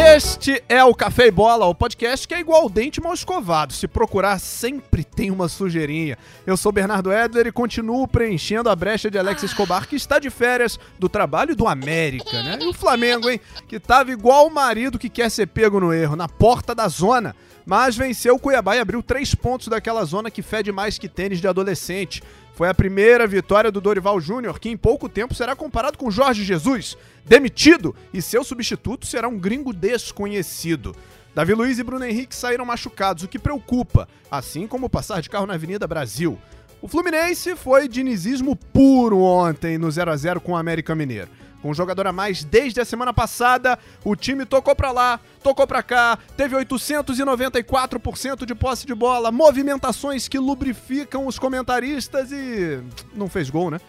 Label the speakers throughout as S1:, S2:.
S1: Este é o Café e Bola, o podcast que é igual ao dente mal escovado. Se procurar, sempre tem uma sujeirinha. Eu sou Bernardo Edler e continuo preenchendo a brecha de Alex Escobar, que está de férias do trabalho do América, né? E o Flamengo, hein? Que tava igual o marido que quer ser pego no erro, na porta da zona. Mas venceu o Cuiabá e abriu três pontos daquela zona que fede mais que tênis de adolescente. Foi a primeira vitória do Dorival Júnior, que em pouco tempo será comparado com Jorge Jesus, demitido, e seu substituto será um gringo desconhecido. Davi Luiz e Bruno Henrique saíram machucados, o que preocupa, assim como passar de carro na Avenida Brasil. O Fluminense foi dinizismo puro ontem no 0 a 0 com o América Mineiro. Com um jogador a mais desde a semana passada, o time tocou pra lá, tocou pra cá, teve 894% de posse de bola, movimentações que lubrificam os comentaristas e não fez gol, né?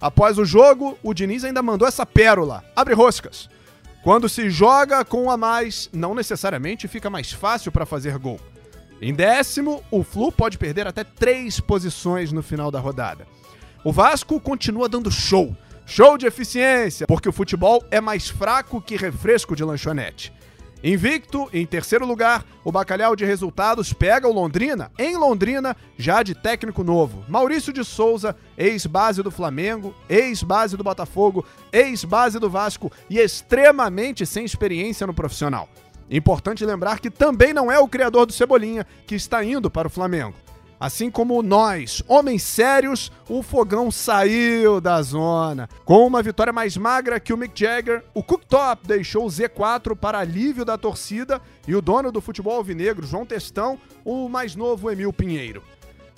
S1: Após o jogo, o Diniz ainda mandou essa pérola. Abre roscas. Quando se joga com um a mais, não necessariamente fica mais fácil para fazer gol. Em décimo, o Flu pode perder até três posições no final da rodada. O Vasco continua dando show. Show de eficiência, porque o futebol é mais fraco que refresco de lanchonete. Invicto, em terceiro lugar, o Bacalhau de Resultados pega o Londrina, em Londrina, já de técnico novo. Maurício de Souza, ex-base do Flamengo, ex-base do Botafogo, ex-base do Vasco e extremamente sem experiência no profissional. Importante lembrar que também não é o criador do Cebolinha que está indo para o Flamengo. Assim como nós, homens sérios, o fogão saiu da zona. Com uma vitória mais magra que o Mick Jagger, o Cooktop deixou o Z4 para alívio da torcida e o dono do futebol alvinegro, João Testão, o mais novo Emil Pinheiro.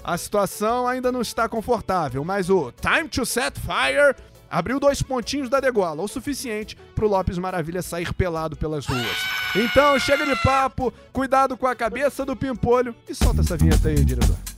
S1: A situação ainda não está confortável, mas o Time to Set Fire abriu dois pontinhos da degola, o suficiente para o Lopes Maravilha sair pelado pelas ruas. Então chega de papo, cuidado com a cabeça do pimpolho e solta essa vinheta aí, diretor.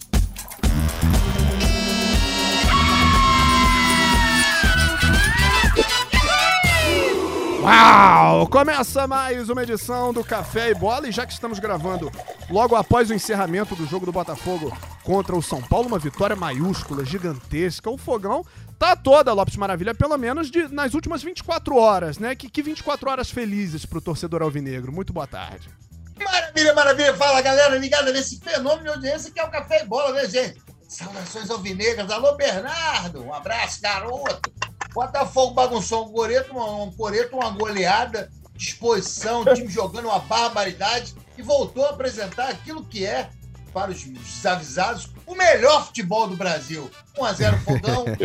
S1: Uau! Começa mais uma edição do Café e Bola e já que estamos gravando logo após o encerramento do jogo do Botafogo contra o São Paulo, uma vitória maiúscula, gigantesca, o fogão tá toda, Lopes Maravilha, pelo menos de, nas últimas 24 horas, né? Que, que 24 horas felizes pro torcedor alvinegro. Muito boa tarde.
S2: Maravilha, maravilha. Fala, galera, ligada nesse fenômeno de audiência que é o Café e Bola, né, gente? Saudações alvinegras. Alô, Bernardo. Um abraço, garoto. Botafogo bagunçou um coreto, uma, um coreto, uma goleada, disposição, o time jogando uma barbaridade e voltou a apresentar aquilo que é, para os desavisados, o melhor futebol do Brasil. 1x0 Fogão.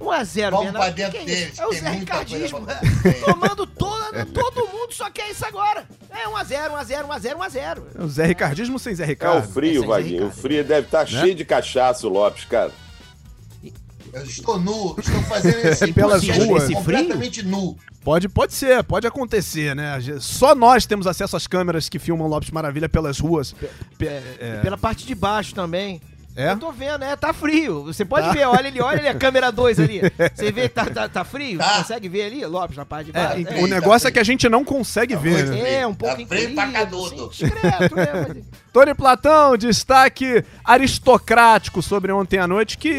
S3: 1x0,
S2: Vamos pra dentro
S3: que que
S2: deles.
S3: É o Zé Ricardismo.
S2: fazer.
S3: Tomando todo, todo mundo só quer isso agora. É 1x0, 1x0, 1x0, 1x0.
S1: É o Zé Ricardismo sem Zé
S4: É o
S1: Ricardo.
S4: frio,
S3: aí,
S4: Vaguinho. O frio deve estar cheio de cachaça, o Lopes, cara.
S2: Eu estou nu, estou fazendo esse
S1: Pelas
S2: processo
S1: ruas.
S3: Esse frio?
S2: completamente nu.
S1: Pode, pode ser, pode acontecer, né? Só nós temos acesso às câmeras que filmam Lopes Maravilha pelas ruas. Pe- é,
S3: Pela parte de baixo também.
S1: É?
S3: Eu tô vendo, é, tá frio. Você pode
S1: Tá.
S3: ver, olha ali, olha ali a câmera 2 ali. Você vê que tá, tá, tá frio?
S2: Tá.
S3: Consegue ver ali, Lopes, na parte de
S1: É,
S3: baixo?
S1: e-
S2: É,
S1: o
S2: tá
S1: negócio é que a gente não consegue ver, né?
S3: É, um pouco
S2: Tá frio pra canudo.
S3: assim, discreto, né? mas-
S1: Tony Platão, destaque aristocrático sobre ontem à noite, que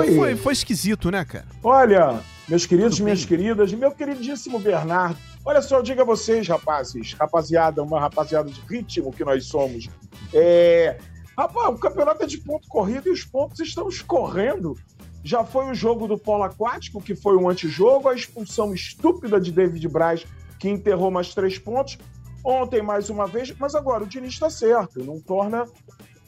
S5: Oi.
S1: foi, foi esquisito, né, cara?
S5: Olha, meus queridos, minhas queridas, meu queridíssimo Bernardo. Olha só, eu digo a vocês, rapazes, rapaziada, uma rapaziada de ritmo que nós somos. É, rapaz, o campeonato é de ponto corrido e os pontos estão escorrendo. Já foi o jogo do polo aquático, que foi um antijogo, a expulsão estúpida de David Braz, que enterrou mais três pontos. Ontem, mais uma vez, mas agora o Diniz está certo, não torna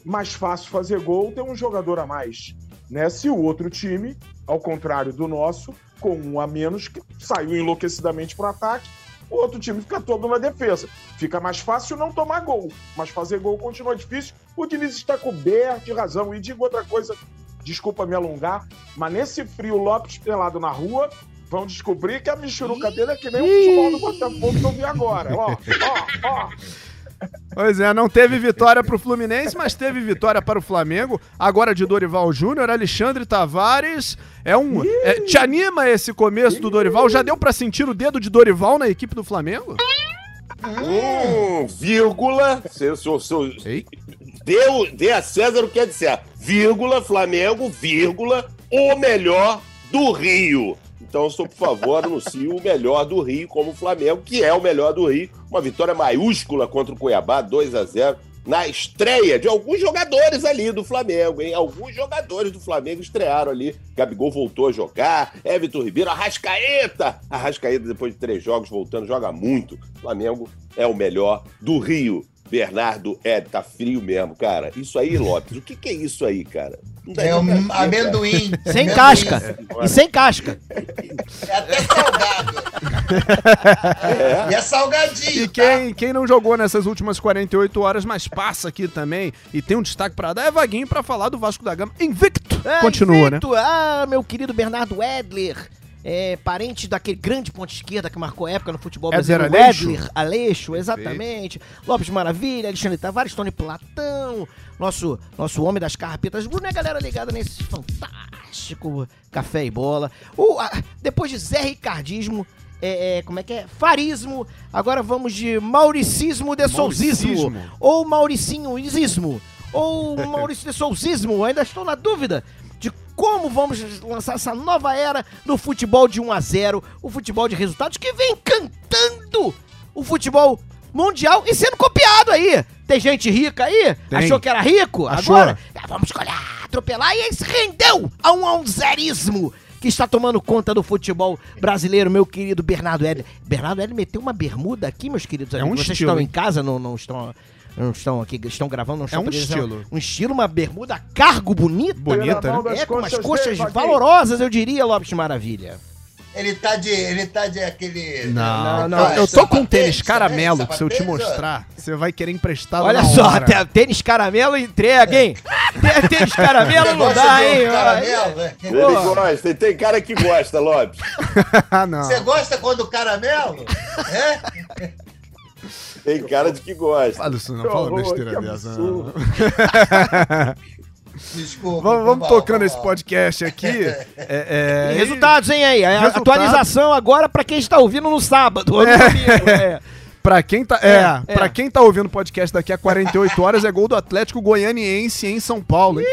S5: mais fácil fazer gol ter um jogador a mais. Né? Se o outro time, ao contrário do nosso, com um a menos, que saiu enlouquecidamente para o ataque, o outro time fica todo na defesa. Fica mais fácil não tomar gol, mas fazer gol continua difícil. O Diniz está coberto de razão. E digo outra coisa, desculpa me alongar, mas nesse frio Lopes pelado na rua, vão descobrir que a michuruca dele é que nem o futebol do Botafogo que eu vi agora. Ó, ó, ó.
S1: Pois é, não teve vitória pro Fluminense, mas teve vitória para o Flamengo. Agora de Dorival Júnior, Alexandre Tavares. É um. é, te anima esse começo do Dorival? Já deu pra sentir o dedo de Dorival na equipe do Flamengo?
S4: Hum, vírgula. Se, se, se,
S1: Ei.
S4: Dê, o- dê a César o que é de César. Vírgula, Flamengo, vírgula, o melhor do Rio. Então, sou, por favor, anuncie o melhor do Rio como o Flamengo, que é o melhor do Rio. Uma vitória maiúscula contra o Cuiabá, 2 a 0 na estreia de alguns jogadores ali do Flamengo, hein? Alguns jogadores do Flamengo estrearam ali. Gabigol voltou a jogar, Everton Ribeiro, Arrascaeta. Arrascaeta, depois de três jogos, voltando, joga muito. Flamengo é o melhor do Rio. Bernardo, é, tá frio mesmo, cara. Isso aí, Lopes, o que, que é isso aí, cara?
S2: É um
S4: ver, cara.
S2: amendoim.
S3: Sem
S2: Amendoim.
S3: casca. E sem casca.
S2: É até salgado. E é salgadinho.
S1: E
S2: tá?
S1: quem, quem não jogou nessas últimas 48 horas, mas passa aqui também e tem um destaque pra dar, é Vaguinho pra falar do Vasco da Gama. Invicto!
S3: É,
S1: Continua, né?
S3: invicto. Ah, meu querido Bernardo Edler. É, parente daquele grande ponto esquerda que marcou época no futebol
S1: Éder
S3: brasileiro.
S1: Aleixo.
S3: Edler Aleixo, exatamente. Lopes Maravilha, Alexandre Tavares, Tony Platão, nosso, nosso homem das carpetas. Bruno é a galera ligada nesse fantástico café e bola. O, a- depois de Zé Ricardismo, é, é, como é que é? Farismo. Agora vamos de Mauricismo de Souzismo.
S1: Mauricismo.
S3: Ou Mauricinhoismo. Ou Maurício de Souzismo. Ainda estou na dúvida como vamos lançar essa nova era no futebol de 1 a 0 o futebol de resultados que vem cantando o futebol mundial e sendo copiado aí. Tem gente rica aí?
S1: Tem.
S3: Achou que era rico?
S1: Achou.
S3: Agora ah, vamos escolher, atropelar e aí se rendeu a um alzerismo que está tomando conta do futebol brasileiro, meu querido Bernardo Edler. Bernardo Edler meteu uma bermuda aqui, meus queridos
S1: É um
S3: amigos. Vocês
S1: estilo,
S3: estão em casa, não, não estão... Não estão aqui, estão gravando, não estão
S1: um
S3: presenciando.
S1: estilo.
S3: Um estilo, uma bermuda cargo bonita.
S1: Bonita, né?
S5: das
S3: É, com umas
S5: coxas
S3: valorosas, eu diria, Lopes Maravilha.
S2: Ele tá de. Ele tá de aquele.
S1: Não,
S3: Não, não,
S1: eu tô com um tênis caramelo que se eu te mostrar, você vai querer emprestado
S3: Olha só,
S1: hora.
S3: tênis caramelo entrega, hein? Tê- tênis caramelo não dá, hein?
S2: caramelo, né?
S4: Ele gosta, tem cara que gosta, Lopes.
S1: ah, não.
S2: Você gosta quando caramelo? É?
S4: Tem cara de que gosta.
S1: Fala isso não,
S5: Que
S1: fala
S5: horror,
S1: besteira dessa.
S2: Desculpa.
S1: Vamos, vamos
S2: mal,
S1: tocando esse podcast aqui. É, é,
S3: E Resultados, hein, aí?
S1: Resultados.
S3: atualização agora pra quem está ouvindo no sábado domingo. É.
S1: Pra quem tá, é,
S3: É,
S1: pra
S3: é.
S1: quem tá ouvindo o podcast daqui a 48 horas, é gol do Atlético Goianiense em São Paulo, hein?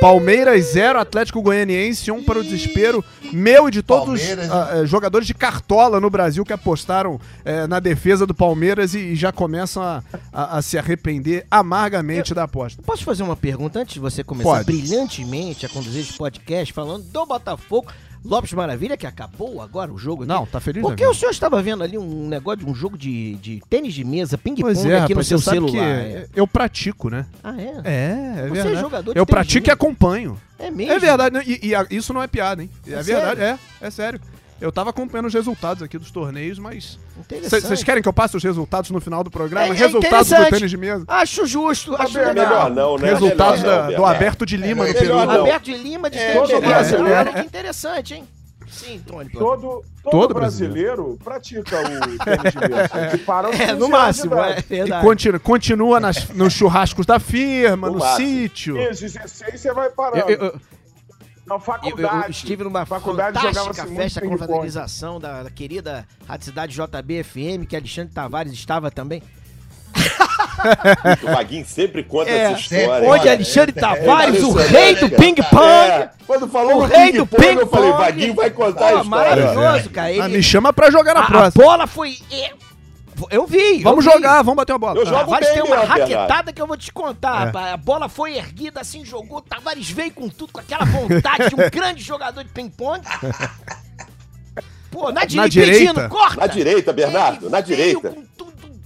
S1: Palmeiras 0, Atlético Goianiense 1 um para o desespero. Meu e de todos os
S2: Palmeiras,
S1: ah, eh, jogadores de cartola no Brasil que apostaram eh, na defesa do Palmeiras e, e já começam a, a- a se arrepender amargamente da aposta.
S3: Posso fazer uma pergunta antes de você começar
S1: Pode.
S3: brilhantemente a conduzir esse podcast falando do Botafogo? Lopes Maravilha, que acabou agora o jogo aqui.
S1: Não, tá feliz
S3: Por
S1: da
S3: que
S1: vida.
S3: o senhor estava vendo ali um negócio de um jogo de, de tênis de mesa, ping-pong
S1: é,
S3: aqui no seu celular? é.
S1: eu pratico, né?
S3: Ah, é?
S1: É, é
S3: Você é
S1: verdade.
S3: jogador de
S1: eu pratico e acompanho.
S3: É mesmo?
S1: É verdade, e, e a- isso não é piada, hein? É,
S3: É
S1: verdade, é, é sério. Eu tava acompanhando os resultados aqui dos torneios, mas.
S3: Interessante.
S1: Vocês querem que eu passe os resultados no final do programa?
S3: É- é
S1: resultados do tênis de mesa?
S3: Acho justo, acho legal.
S4: Melhor não, né?
S1: Resultados
S4: Melhor
S1: da-
S4: não,
S1: do. Aberto de Lima no
S2: É,
S1: Peru.
S4: melhor não.
S3: Alberto de Lima de
S2: É,
S3: tênis de
S5: todo
S3: mesa.
S5: brasileiro.
S3: Olha que interessante, hein? Sim, Tony.
S5: Todo, todo,
S1: Todo
S5: brasileiro, pratica o tênis de mesa. Para
S3: É,
S5: 15
S3: no máximo, é.
S1: E continua, continua nas- nos churrascos da firma,
S4: No
S1: no sítio.
S5: 15, 16 você vai parar.
S3: Eu, eu- eu-
S5: Na
S3: eu-
S5: faculdade.
S3: eu estive numa
S5: faculdade
S3: fantástica
S5: muito
S3: festa com confraternização da, da querida Rádio Cidade JBFM, que Alexandre Tavares estava também.
S4: O Vaguinho sempre conta
S3: É,
S4: essa história.
S3: Onde? Alexandre
S2: é,
S3: Tavares,
S2: é,
S3: o
S2: é,
S3: rei
S2: é,
S3: do
S2: é,
S3: ping-pong.
S4: É, quando falou
S3: O rei do
S4: ping-pong, eu falei. Vaguinho vai contar a história.
S3: maravilhoso, cara. Ele,
S1: Ah, me chama pra jogar na
S3: a, a
S1: próxima.
S3: bola foi. Eu vi.
S1: Vamos
S3: eu vi.
S1: jogar, vamos bater uma bola.
S4: Eu jogo
S3: Tavares
S4: bem
S3: tem uma
S4: mesmo, Bernardo.
S3: raquetada que eu vou te contar,
S1: É.
S3: rapaz. A bola foi erguida, assim, jogou. Tavares veio com tudo, com aquela vontade de um grande jogador de ping-pong. Pô, na, di-
S1: Na
S3: pedindo,
S1: direita.
S3: corta.
S4: Na direita, Bernardo,
S3: Ele
S4: na direita.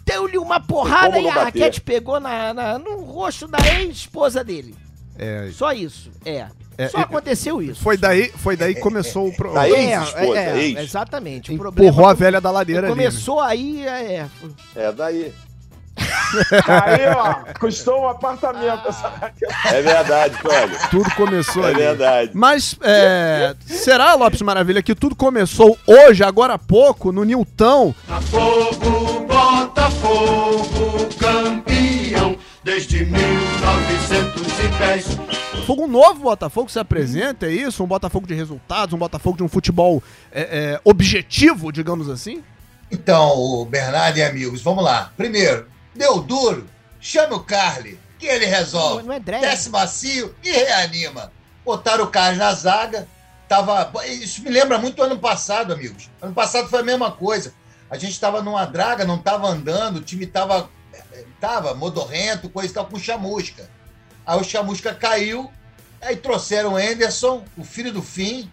S3: Deu-lhe uma porrada e a
S4: bater?
S3: raquete pegou na, na- no rosto da ex-esposa dele.
S1: É,
S3: Só isso, é.
S1: É,
S3: Só
S1: é,
S3: aconteceu isso.
S1: foi daí, foi daí que começou o.
S4: Daí-
S3: É,
S4: ex-esposa,
S3: é, é,
S4: ex.
S3: exatamente. O
S1: Empurrou
S3: problema
S1: a velha da ladeira ali. né?
S3: começou aí, é,
S4: É daí.
S5: Aí, ó, custou um apartamento essa raquete.
S4: É verdade, Tony.
S1: Tudo começou
S4: É
S1: ali.
S4: verdade.
S1: Mas é, será, Lopes Maravilha, que tudo começou hoje, agora há pouco, no Nilton?
S6: Botafogo, Botafogo, campeão desde 1910.
S1: Fogo um novo Botafogo se apresenta, é isso? Um Botafogo de resultados, um Botafogo de um futebol é, é, objetivo, digamos assim?
S2: Então, Bernardo e amigos, vamos lá. Primeiro, deu duro, chame o Carly, que ele resolve.
S3: Não, não é.
S2: Desce macio e reanima. Botaram o Carly na zaga. Tava... Isso me lembra muito o ano passado, amigos. Ano passado foi a mesma coisa. A gente estava numa draga, não estava andando, o time estava tava modorrento, coisa e tal, com chamusca. Aí o chamusca caiu, aí trouxeram o Anderson, o filho do fim,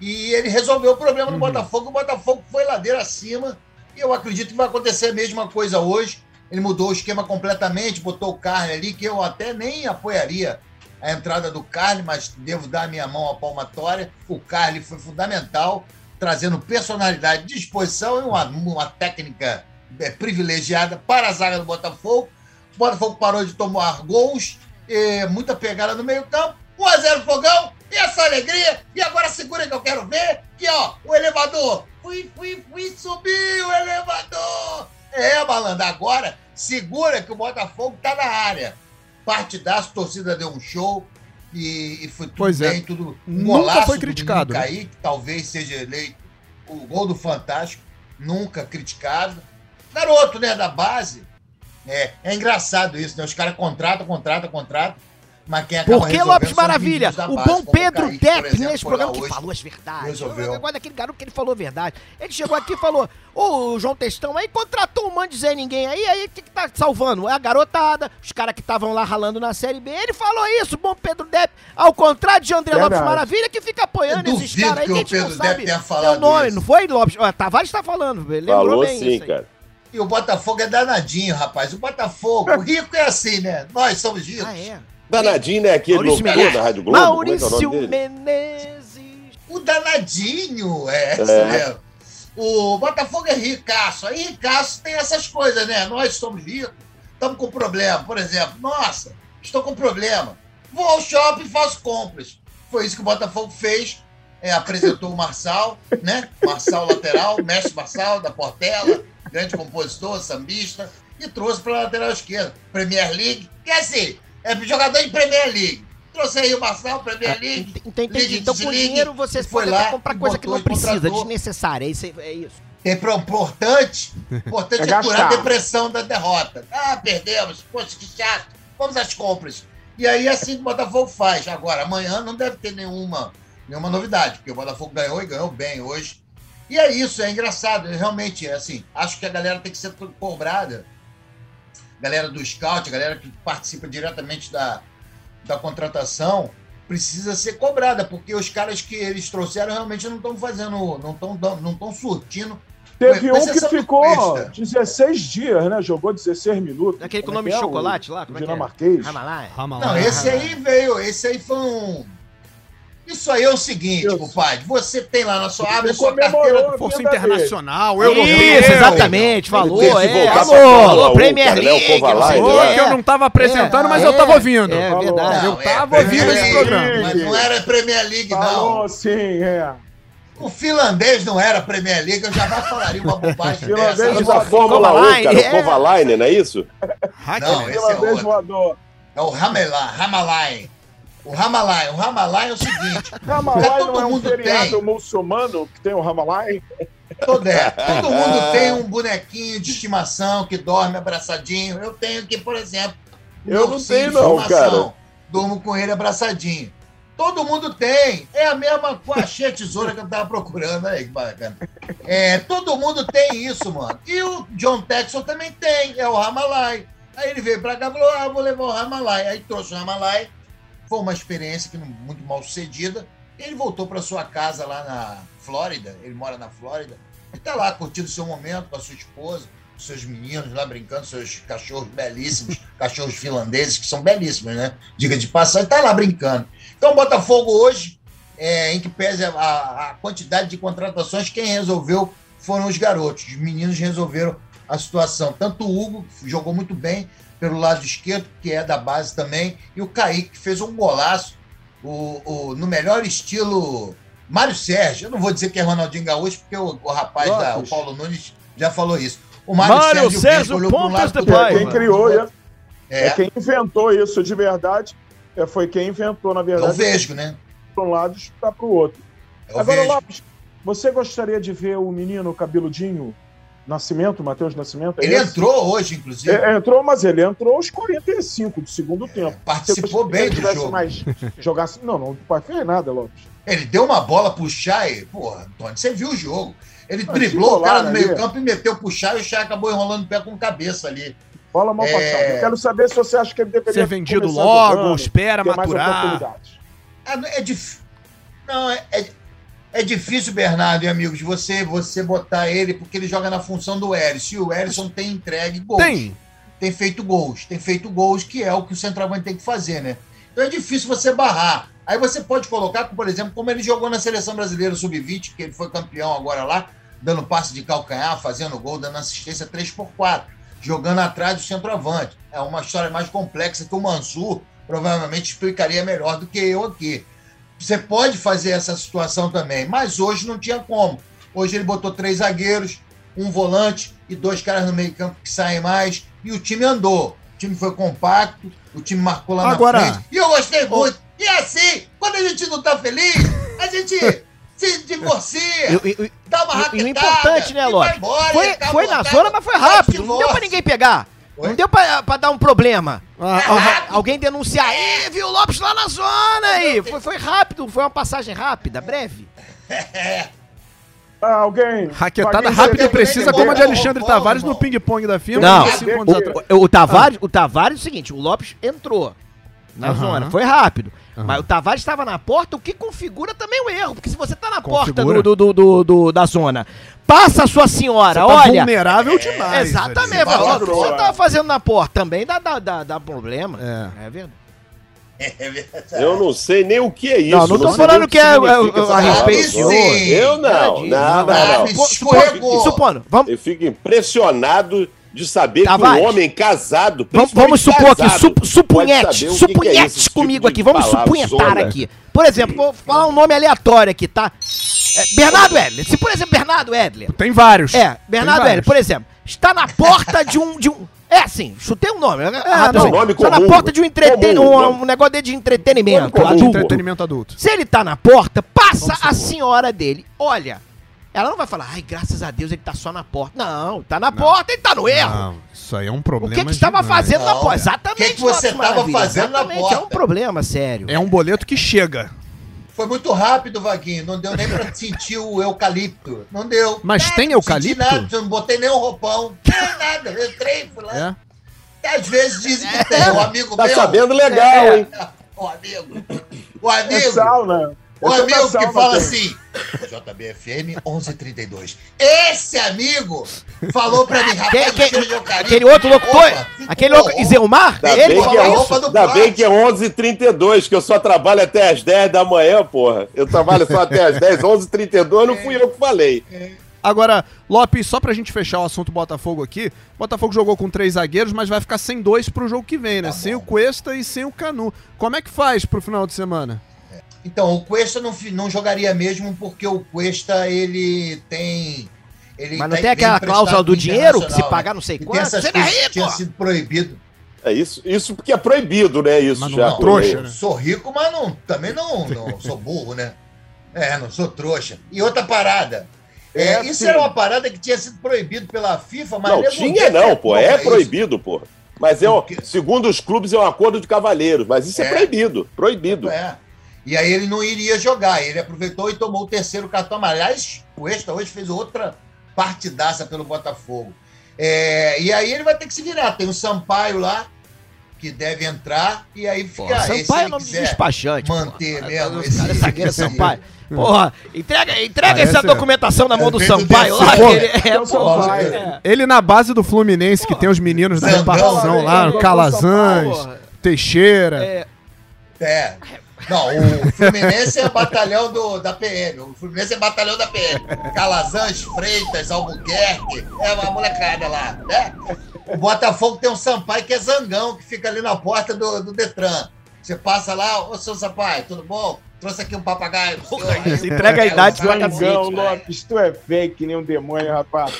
S2: e ele resolveu o problema do Botafogo. O Botafogo foi ladeira acima, e eu acredito que vai acontecer a mesma coisa hoje. Ele mudou o esquema completamente, botou o Carne ali, que eu até nem apoiaria a entrada do Carne, mas devo dar minha mão à palmatória. O Carne foi fundamental, trazendo personalidade, disposição e uma, uma técnica é, privilegiada para a zaga do Botafogo. O Botafogo parou de tomar gols, e muita pegada no meio-campo. 1x0 Fogão, e essa alegria. E agora segura que eu quero ver. Que ó, o elevador. Fui, fui, fui, subiu o elevador. É, malandro, agora segura que o Botafogo tá na área. Partidaço, torcida deu um show e, e foi tudo
S1: Pois é.
S2: bem, tudo um
S1: Nunca foi
S2: do
S1: criticado, né?
S2: Menino Kaique, talvez seja eleito o gol do Fantástico, nunca criticado. Garoto, né, da base. É, é engraçado isso, né? Os caras contratam, contratam, contratam, mas quem acaba
S3: Por que
S2: resolvendo
S3: Lopes Maravilha? O
S2: base,
S3: bom Pedro Depp
S2: exemplo,
S3: nesse
S2: lá
S3: programa que
S2: hoje.
S3: falou as verdades.
S2: resolveu.
S3: Eu gosto daquele garoto que ele falou a verdade. Ele chegou aqui e falou: Ô, João Testão aí contratou um monte de Zé Ninguém aí, aí o que, que tá salvando? É a garotada, os caras que estavam lá ralando na Série B. Ele falou isso, bom Pedro Depp, ao contrário de André
S5: Verdade.
S3: Lopes Maravilha, que fica apoiando
S2: Eu
S3: esses caras aí
S2: que
S3: que a
S2: o
S3: gente não
S2: Pedro Depp
S3: sabe.
S2: tenha
S3: É nome,
S2: isso.
S3: não foi, Lopes? Ó, Tavares tá falando, lembrou
S4: Falou
S3: bem
S4: sim,
S3: isso aí.
S4: cara.
S2: E o Botafogo é danadinho, rapaz. O Botafogo, o rico é assim, né? Nós somos ricos.
S3: Ah, é?
S4: Danadinho, né? Aquele
S3: Maurício
S4: locutor
S3: Meirelles.
S4: da Rádio Globo. é é o
S3: Maurício
S4: dele?
S3: Menezes.
S2: O danadinho, é,
S4: É.
S2: isso mesmo. O Botafogo é ricaço. Aí ricaço tem essas coisas, né? Nós somos ricos, estamos com problema. Por exemplo, nossa, estou com problema. Vou ao shopping e faço compras. Foi isso que o Botafogo fez. É, apresentou o Marçal, né? Marçal lateral, mestre Marçal da Portela, grande compositor, sambista, e trouxe para a lateral esquerda. Premier League, que é assim, é jogador em Premier League. Trouxe aí o Marçal, Premier League.
S3: Ent- Entendi. Então, com
S2: desligue,
S3: dinheiro você
S2: foi
S3: pode
S2: lá
S3: até comprar coisa que não precisa,
S2: contratou.
S3: desnecessária. É isso. É isso.
S2: É importante, importante
S5: É
S2: é, curar a depressão da derrota. Ah, perdemos, poxa, que chato. Vamos às compras. E aí, assim que o Botafogo faz. Agora, amanhã não deve ter nenhuma, nenhuma novidade, porque o Botafogo ganhou e ganhou bem hoje. E é isso, é engraçado. Eu realmente, é assim, acho que a galera tem que ser cobrada. Galera do scout, a galera que participa diretamente da, da contratação, precisa ser cobrada, porque os caras que eles trouxeram realmente não estão fazendo, não estão não estão surtindo.
S5: Teve um que ficou
S2: Cuesta.
S5: 16 dias, né? Jogou 16 minutos.
S3: Aquele com
S5: Como
S3: nome
S5: é
S3: de
S5: é?
S3: chocolate lá?
S5: O
S3: Como é que é?
S5: dinamarquês.
S3: Ramalai.
S2: Não, esse aí veio, esse aí foi um. Isso aí é o seguinte,
S5: Isso.
S2: compadre. Você tem lá na sua abre sua carteira.
S1: Força. Internacional, europeu.
S3: Isso, exatamente, falou. É,
S4: pra
S3: alô,
S4: Fórmula
S3: alô,
S4: 1,
S3: Premier?
S4: O
S3: League. o
S1: Falou que eu não tava apresentando,
S3: É,
S1: mas
S3: é,
S1: eu tava ouvindo.
S3: É
S5: Falou.
S3: verdade.
S1: Eu tava
S2: é,
S1: ouvindo esse programa.
S2: Mas não era Premier League, não.
S5: Falou sim, é.
S2: O finlandês não era Premier League, eu jamais falaria uma bobagem
S5: Finlandês
S2: dessa.
S4: Mas
S5: não.
S4: da Fórmula 1,
S3: Kovalainen,
S4: cara.
S3: é.
S4: O Kovalainen, não é isso?
S2: Não, esse é
S5: Finlandês
S2: outro.
S5: voador.
S2: É o Ramelá, Ramalain. O Ramalain, o Ramalain é o seguinte.
S5: Ramalai
S2: todo
S5: não é um
S2: mundo
S5: feriado
S2: tem.
S5: muçulmano que tem o Ramalai?
S2: Todo, é, todo mundo tem um bonequinho de estimação que dorme abraçadinho. Eu tenho aqui, por exemplo,
S5: Eu não tenho,
S2: de
S5: não,
S2: estimação.
S4: cara.
S2: Durmo com ele abraçadinho. Todo mundo tem. É a mesma com achei a tesoura que eu tava procurando aí, que bacana. É, todo mundo tem isso, mano. E o John Texel também tem, é o Ramalai. Aí ele veio pra cá e falou: ah, vou levar o Ramalai. Aí trouxe o Ramalai. Foi uma experiência que muito mal sucedida. Ele voltou para sua casa lá na Flórida. Ele mora na Flórida. E tá lá curtindo o seu momento com a sua esposa, seus meninos lá brincando, seus cachorros belíssimos, cachorros finlandeses, que são belíssimos, né? Diga de passagem, tá lá brincando. Então, Botafogo hoje, é, em que pese a, a quantidade de contratações, quem resolveu foram os garotos. Os meninos resolveram a situação. Tanto o Hugo, que jogou muito bem pelo lado esquerdo, que é da base também, e o Kaique, que fez um golaço o, o- no melhor estilo Mário Sérgio. Eu não vou dizer que é Ronaldinho Gaúcho, porque o, o rapaz, da, o. Paulo Nunes, já falou isso. O Mário,
S1: Mário
S2: Sérgio,
S1: Sérgio
S2: olhou um lado,
S1: Paiva.
S5: Quem criou, é,
S2: É,
S5: é quem inventou isso de verdade. É, foi quem inventou, na
S2: é o
S5: verdade,
S2: Vesgo, né?
S5: para um lado e para o outro.
S2: É o
S5: Agora,
S2: Vesgo.
S5: Lopes, você gostaria de ver o menino cabeludinho Nascimento, Matheus Nascimento. é
S2: Ele
S5: esse?
S2: entrou hoje, inclusive.
S5: É, entrou, mas ele entrou aos 45 do segundo tempo.
S2: participou
S5: Se
S2: bem
S5: ele
S2: do
S5: tivesse
S2: jogo.
S5: mais jogasse, não, não fez nada, Lopes.
S2: Ele deu uma bola pro Chay. Porra, Antônio, você viu o jogo. Ele driblou o cara no meio
S5: ali.
S2: campo e meteu pro Chay e o Chay acabou enrolando o pé com cabeça ali.
S5: Bola mal
S2: É.
S5: passada. Eu quero saber se você acha que ele deveria
S1: Ser vendido logo,
S5: jogando,
S1: espera maturar.
S2: não, É, difícil. Não, é, é, é difícil, Bernardo e amigos, você, você botar ele, porque ele joga na função do Erisson. E o Erisson tem entregue gols.
S1: Tem.
S2: Tem feito gols. Tem feito gols, que é o que o centroavante tem que fazer, né? Então é difícil você barrar. Aí você pode colocar, por exemplo, como ele jogou na seleção brasileira sub-20, que ele foi campeão agora lá, dando passe de calcanhar, fazendo gol, dando assistência 3x4, jogando atrás do centroavante. É uma história mais complexa que o Mansur provavelmente explicaria melhor do que eu aqui. Você pode fazer essa situação também, mas hoje não tinha como. Hoje ele botou três zagueiros, um volante e dois caras no meio campo que saem mais, e o time andou. O time foi compacto, o time marcou lá
S1: Agora-
S2: na frente. E eu gostei muito. E assim, quando a gente não tá feliz, a gente se divorcia,
S3: E- e- e-
S2: dá uma
S3: e- e o
S2: raquetada.
S3: importante, né, Lopes?
S2: embora,
S3: Foi, foi na zona, mas foi rápido. Não deu pra ninguém pegar.
S2: Oi?
S3: Não deu pra, pra dar um problema.
S1: Ah,
S2: É
S1: ah,
S2: rápido.
S3: Alguém denunciar. Ih, viu o Lopes lá na zona aí. Foi, foi rápido, foi uma passagem rápida, breve.
S5: Ah, alguém.
S1: Raquetada rápida e precisa, como a de Alexandre Tavares no ping-pong da FIA.
S3: Não.
S1: 25 anos
S5: O-
S1: atrás.
S3: O, o Tavares, o Tavares é o seguinte, o Lopes entrou na
S1: Aham.
S3: zona, foi rápido.
S1: Aham.
S3: Mas o Tavares estava na porta, o que configura também o erro. Porque se você tá na porta
S1: Configura.
S3: do, do, do, do- da zona, passa a sua senhora,
S1: Você tá
S3: olha.
S1: vulnerável demais.
S3: Exatamente,
S1: velho.
S3: fala, ó, o que você
S5: é.
S3: tá fazendo na porta também dá, dá, dá, dá problema.
S1: É.
S3: É verdade.
S2: É verdade.
S4: Eu não sei nem o que é isso.
S3: Não, não tô falando
S4: o
S3: que é- é- a respeito
S2: do senhor.
S4: Eu não,
S3: Tadinho,
S4: não, não,
S2: não. Isso escorregou.
S3: Supondo, vamos,
S4: Eu fico impressionado de saber
S3: Tavares.
S4: que um homem casado.
S3: Vamos, vamos supor aqui,
S4: casado,
S3: sup,
S4: pode
S3: supunhete,
S4: é
S3: supunhete
S4: esse tipo
S3: comigo aqui, vamos supunhetar
S4: zona.
S3: aqui. Por exemplo, vou falar um nome aleatório aqui, tá? É, Bernardo Edler, se por exemplo Bernardo Edler,
S1: Tem vários.
S3: é, Bernardo
S1: Tem
S3: Edler, por exemplo, está na porta de um, de um é assim, chutei um nome, é,
S1: não,
S4: nome
S3: está na porta de um, entreten
S4: comum,
S3: um,
S4: nome-
S3: um negócio de entretenimento,
S4: comum.
S1: De
S3: adulto.
S1: entretenimento adulto.
S3: Se ele tá na porta, passa a senhora dele. Olha, ela não vai falar, ai, graças a Deus ele tá só na porta. Não, tá na porta, ele tá no erro.
S1: Não, isso aí é um
S3: O
S1: problema.
S3: que que estava fazendo na
S2: Não,
S3: porta?
S2: cara.
S3: Exatamente.
S2: O que que você
S3: Lopes
S2: tava
S3: Maravilha,
S2: fazendo na porta?
S3: É um problema sério.
S1: É um boleto que chega.
S2: Foi muito rápido, Vaguinho. Não deu nem pra sentir o eucalipto. Não deu.
S1: Mas
S2: Nada,
S1: tem
S2: não
S1: eucalipto?
S2: Senti nada, não botei nem um roupão. Nem nada. Eu entrei, fui lá.
S1: É?
S2: Às vezes dizem que tem. O amigo
S4: Tá
S2: meu.
S4: sabendo legal,
S3: É.
S4: hein?
S2: O amigo. O
S5: É
S2: amigo.
S5: sauna.
S2: O
S5: Essa
S2: amigo que
S5: sauna,
S2: fala
S5: tem.
S2: assim, JBFM 1132. Esse amigo falou pra mim, rapaz, de eucalipto.
S3: aquele outro locutor,
S2: Opa,
S3: aquele louco,
S2: bom.
S3: Iselmar,
S4: Ainda
S3: ele
S4: bem, que é,
S2: roupa do
S4: ainda bem que é 11h32, que eu só trabalho até as 10 da manhã, porra. Eu trabalho só até as 10, 11h32, não fui eu que falei.
S1: Agora, Lopes, só pra gente fechar o assunto Botafogo aqui, Botafogo jogou com três zagueiros, mas vai ficar sem dois pro jogo que vem, né?
S2: Tá
S1: sem o Cuesta e sem o Canu. Como é que faz pro final de semana?
S2: Então, o Cuesta não, não jogaria mesmo porque o Cuesta, ele tem... Ele
S3: Mas não
S2: tá
S3: tem aquela cláusula do dinheiro, que se
S2: Internacional,
S3: pagar
S2: né?
S3: não sei
S2: tem
S3: quanto? Você não é rico,
S2: tinha sido proibido.
S4: É isso, isso porque é proibido, né? Isso
S2: Mas
S4: já.
S2: não,
S4: por
S1: trouxa,
S4: lei.
S1: né?
S2: Sou rico, mas não, também não, não sou burro, né? É, não sou trouxa. E outra parada. É,
S5: É,
S2: isso
S5: sim.
S2: era uma parada que tinha sido proibido pela FIFA, mas
S4: Não, tinha não, pô.
S2: decretou
S4: É
S2: isso.
S4: proibido, pô. Mas é,
S2: Por quê?
S4: segundo os clubes, é um acordo de cavalheiros. Mas isso é,
S2: É.
S4: proibido. Proibido.
S2: É. E aí ele não iria jogar. Ele aproveitou e tomou o terceiro cartão amarelo. Aliás, o Extra hoje fez outra partidaça pelo Botafogo. É, e aí ele vai ter que se virar. Tem o Sampaio lá, que deve entrar, e aí fica.
S3: Porra, Sampaio é
S2: ele
S3: nome de despachante.
S2: manter
S3: porra.
S2: mesmo esse-
S3: zagueiro
S2: esse-
S3: Sampaio. Porra, entrega, entrega
S1: Parece-
S3: essa documentação na mão do
S2: É,
S3: Sampaio lá. que ele- é, porra,
S5: Sampaio.
S3: é.
S1: Ele na base do Fluminense, que tem os meninos da repartição
S5: né?
S1: lá, Calazans. Teixeira.
S3: É,
S2: É. Não, o Fluminense é batalhão do, da PM. O Fluminense é batalhão da PM. Calazans, Freitas, Albuquerque. É uma molecada lá, né? O Botafogo tem um Sampaio que é zangão, que fica ali na porta do, do Detran. Você passa lá, ô seu Sampaio, tudo bom? Trouxe aqui um papagaio. Aí,
S3: entrega a idade
S2: é,
S3: pra
S2: o
S3: cacete,
S5: Zangão? Lopes, tu é fake, nem um demônio, rapaz.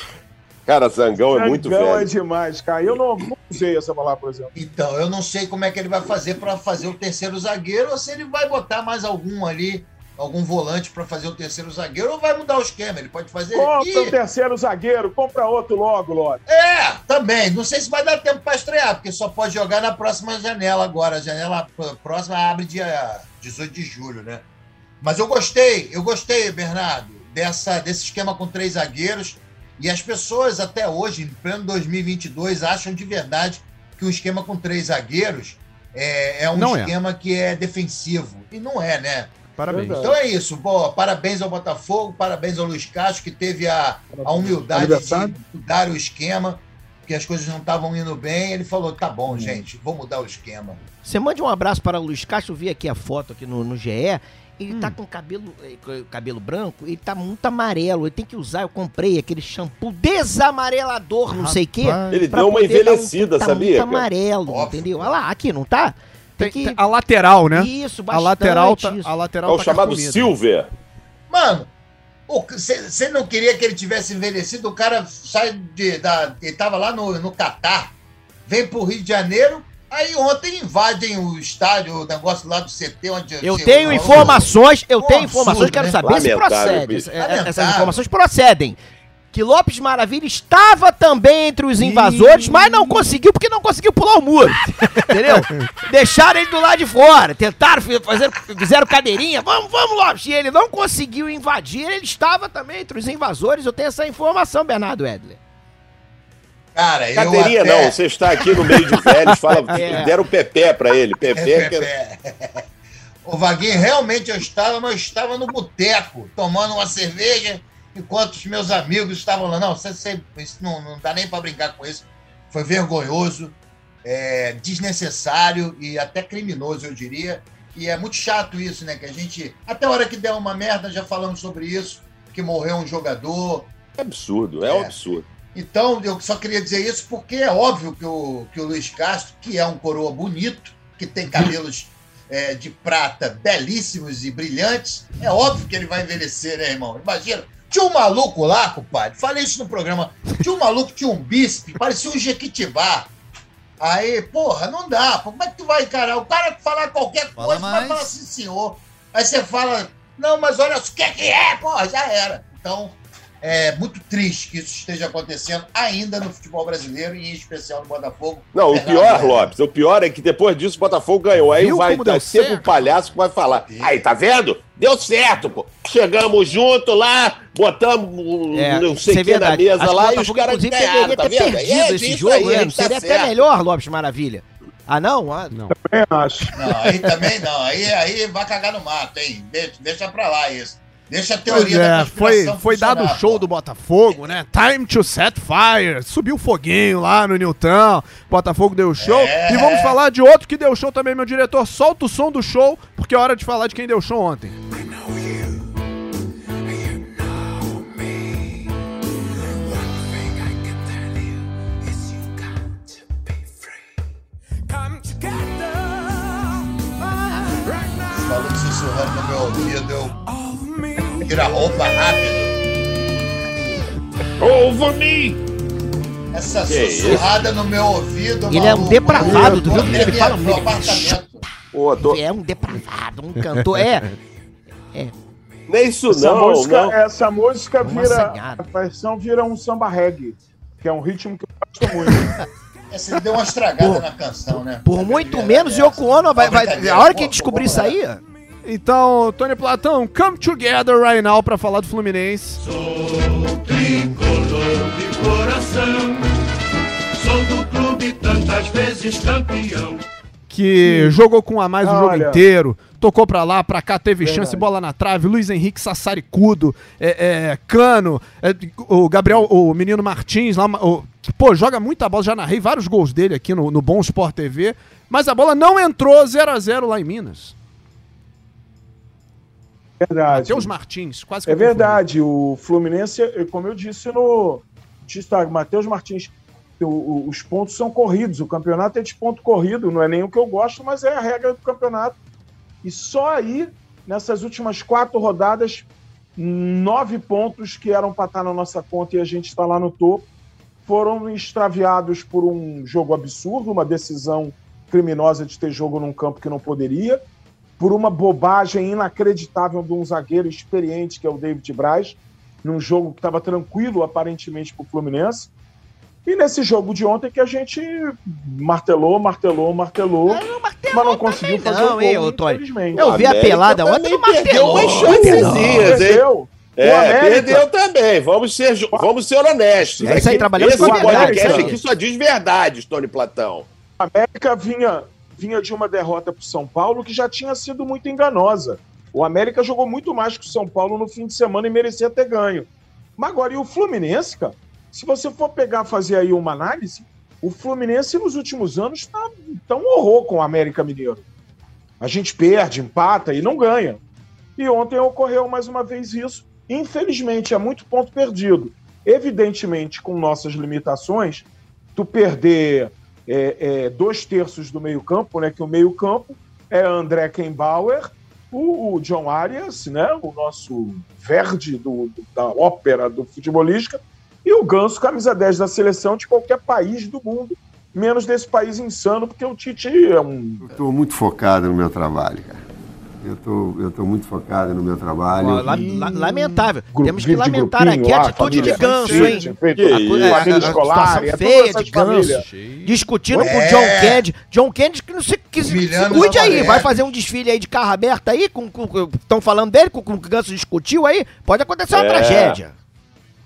S4: Cara, Zangão é muito
S5: Zangão é
S4: velho.
S5: demais, cara. Eu não, não usei essa palavra, por exemplo.
S2: Então, eu não sei como é que ele vai fazer para fazer o terceiro zagueiro ou se ele vai botar mais algum ali, algum volante para fazer o terceiro zagueiro ou vai mudar o esquema. Ele pode fazer.
S5: Compra
S2: Ih,
S5: o terceiro zagueiro, compra outro logo, Lopes.
S2: É, também. Não sei se vai dar tempo para estrear, porque só pode jogar na próxima janela agora. A janela próxima abre dia 18 de julho, né? Mas eu gostei, eu gostei, Bernardo, dessa, desse esquema com três zagueiros. E as pessoas até hoje, em pleno 2022, acham de verdade que o esquema com três zagueiros é, é um
S1: Não é.
S2: esquema que é defensivo. E não é, né?
S1: Parabéns.
S2: Então é isso. Boa, parabéns ao Botafogo, parabéns ao Luiz Castro, que teve a, a humildade de mudar o esquema, porque as coisas não estavam indo bem. Ele falou: tá bom, gente, vou mudar o esquema.
S3: Você mande um abraço para o Luiz Castro, eu vi aqui a foto aqui no, no GE. Ele tá com cabelo, com cabelo branco, ele tá muito amarelo. Ele tem que usar, eu comprei aquele shampoo desamarelador, não sei o quê.
S1: Rapaz.
S4: Ele deu uma
S3: dar um-
S4: envelhecida,
S3: tá
S4: sabia?
S3: Muito amarelo,
S2: Óbvio.
S3: entendeu? Olha lá, aqui, não tá? Tem que...
S1: a lateral, né?
S3: Isso,
S1: a
S3: bastante
S1: lateral tá,
S3: isso.
S1: a
S4: É
S1: lateral
S4: o
S1: tá
S4: chamado
S1: carcomida.
S4: Silver.
S2: Mano, você não queria que ele tivesse envelhecido? O cara sai de. Da, ele tava lá no, no Catar, vem pro Rio de Janeiro. Aí ontem invadem o estádio, o negócio lá do CT, onde.
S3: Eu tenho informações, eu
S2: Um
S3: tenho informações, quero
S2: né?
S3: saber se
S4: Lamentável,
S3: procede. É, é, Essas informações procedem. Que Lopes Maravilha estava também entre os invasores, mas não conseguiu porque não conseguiu pular o muro. Entendeu? Deixaram ele do lado de fora. Tentaram fazer, fizeram cadeirinha. Vamos, vamos, Lopes. E ele não conseguiu invadir. Ele estava também entre os invasores. Eu tenho essa informação, Bernardo Edler.
S2: Cara,
S4: Cadeirinha
S2: até-
S4: não, você está aqui no meio de velhos, fala,
S3: É.
S4: deram Pepé pra ele.
S2: É,
S4: Pepé, que
S2: Pepe. O Vaguinho, realmente eu estava, mas eu estava no boteco, tomando uma cerveja, enquanto os meus amigos estavam lá. Não, você, você- isso não, não dá nem para brincar com isso. Foi vergonhoso, é, desnecessário e até criminoso, eu diria. E é muito chato isso, né? Que a gente, até a hora que der uma merda, já falamos sobre isso, que morreu um jogador,
S4: é absurdo, é um
S2: É.
S4: absurdo.
S2: Então, eu só queria dizer isso porque é óbvio que o, que o Luiz Castro, que é um coroa bonito, que tem cabelos é, de prata belíssimos e brilhantes, é óbvio que ele vai envelhecer, né, irmão? Imagina. Tinha um maluco lá, compadre, falei isso no programa. Tinha um maluco, tinha um bispe, parecia um jequitibá. Aí, porra, não dá. pô, Como é que tu vai encarar? O cara falar qualquer
S7: Fala
S2: coisa, vai
S7: mais.
S2: falar assim, senhor. Aí você fala, não, mas olha, o que é que é? Porra, já era. Então, é muito triste que isso esteja acontecendo ainda no futebol brasileiro e em especial no Botafogo.
S4: Não, o pior,
S2: Henrique.
S4: Lopes, o pior é que depois disso o Botafogo ganhou. Aí
S1: Viu
S4: vai
S1: deu
S4: ter sempre um palhaço que vai falar. Aí, tá vendo? Deu certo, pô. Chegamos junto lá, botamos
S3: É,
S4: não sei o que na
S3: verdade.
S4: mesa
S3: Acho
S4: lá
S3: o
S4: e os
S3: Botafogo,
S4: caras ganharam, tá
S3: ter
S4: vendo?
S3: perdido
S4: É
S3: esse jogo,
S4: aí,
S3: né?
S4: tá
S3: Seria até melhor, Lopes Maravilha. Ah, não? Ah,
S1: Não.
S5: Também acho.
S2: Não, aí também não. Aí, aí vai cagar no mato, hein? Deixa, deixa pra lá isso. Deixa a
S1: Pois
S2: teoria da
S1: é, foi,
S2: conspiração
S1: foi dado o show
S2: pô.
S1: do Botafogo, né? Time to set fire. Subiu o foguinho lá no Newton. Botafogo deu show.
S2: É.
S1: E vamos falar de outro que deu show também, meu diretor. Solta o som do show, porque é hora de falar de quem deu show ontem.
S2: Malucos sussurrando no meu ouvido, eu tiro a roupa rápido.
S4: Over me!
S2: Essa
S4: Que
S2: sussurrada no meu ouvido.
S3: Ele é um
S2: maluco,
S3: depravado, tu viu que ele
S2: minha-
S3: fala muito?
S2: apartamento.
S4: Pô, tô...
S3: É um depravado, um cantor. É.
S4: Nem isso
S5: Essa
S4: não,
S5: música,
S4: não.
S5: essa música
S3: Uma
S5: vira.
S3: sanhada.
S5: A versão vira um samba reggae, que é um ritmo que eu gosto muito.
S2: Essa deu uma estragada
S3: Por-
S2: na canção, né?
S3: Por muito
S2: verdade
S3: menos,
S2: é
S3: Yoko. Ono vai. vai a hora que descobrir isso aí.
S1: Então, Tony Platão, come together right now pra falar do Fluminense.
S6: Sou tricolor de coração, sou do clube tantas vezes campeão.
S1: que jogou com um a mais o jogo
S5: Olha.
S1: inteiro, tocou pra lá, pra cá, teve
S5: Verdade.
S1: chance, bola na trave, Luiz Henrique Sassaricudo, é, é, Cano, é, o Gabriel, o menino Martins lá, o, que, pô, joga muita bola, já narrei vários gols dele aqui no, no Bom Sport TV, mas a bola não entrou 0 a 0 lá em Minas.
S5: Verdade.
S1: Matheus Martins, quase que
S5: É verdade. O Fluminense, como eu disse no destaque, Matheus Martins, o- o- os pontos são corridos. O campeonato é de ponto corrido, não é nem o que eu gosto, mas é a regra do campeonato. E só aí, nessas últimas quatro rodadas, nove pontos que eram para estar na nossa conta e a gente está lá no topo, foram extraviados por um jogo absurdo, uma decisão criminosa de ter jogo num campo que não poderia, por uma bobagem inacreditável de um zagueiro experiente, que é o David Braz, num jogo que estava tranquilo, aparentemente, para o Fluminense. E nesse jogo de ontem que a gente martelou, martelou, martelou,
S3: Ah, não martelou
S5: mas não conseguiu fazer
S3: não,
S5: o gol, infelizmente.
S3: Eu vi a pelada ontem,
S4: perdeu
S3: martelou.
S4: umas chancezinhas, hein?
S5: Perdeu.
S4: É,
S5: América-
S4: perdeu também. Vamos ser, vamos ser honestos.
S3: É isso aí, trabalhando
S4: Esse
S5: com
S4: podcast
S5: cara.
S4: aqui só diz verdade, Tony Platão.
S5: A América vinha, vinha de uma derrota para o São Paulo que já tinha sido muito enganosa. O América jogou muito mais que o São Paulo no fim de semana e merecia ter ganho. Mas agora, e o Fluminense, cara? Se você for pegar fazer aí uma análise, o Fluminense nos últimos anos está tá um horror com o América Mineiro. A gente perde, empata e não ganha. E ontem ocorreu mais uma vez isso. Infelizmente, é muito ponto perdido. Evidentemente, com nossas limitações, tu perder é, é, dois terços do meio-campo, né? Que o meio-campo é André Kembauer, o, o John Arias, né? O nosso verde do, do- da ópera do futebolística, e o Ganso, camisa 10 da seleção de qualquer país do mundo, menos desse país insano, porque o Tite é um.
S7: Estou muito focado no meu trabalho, cara. Eu tô, eu tô muito focado no meu trabalho.
S3: Ó, la- la- lamentável.
S5: Gru-
S3: Temos que lamentar aqui a atitude de ganso, hein?
S5: a- a
S3: a
S5: escolar,
S3: situação feia de ganso. Discutindo com
S2: É.
S3: o John Kennedy. John Kennedy que não se, que se, cuide aí. Vai fazer um desfile aí de carro aberto aí? Estão falando dele, com, com o Ganso discutiu aí? Pode acontecer uma
S4: É.
S3: tragédia.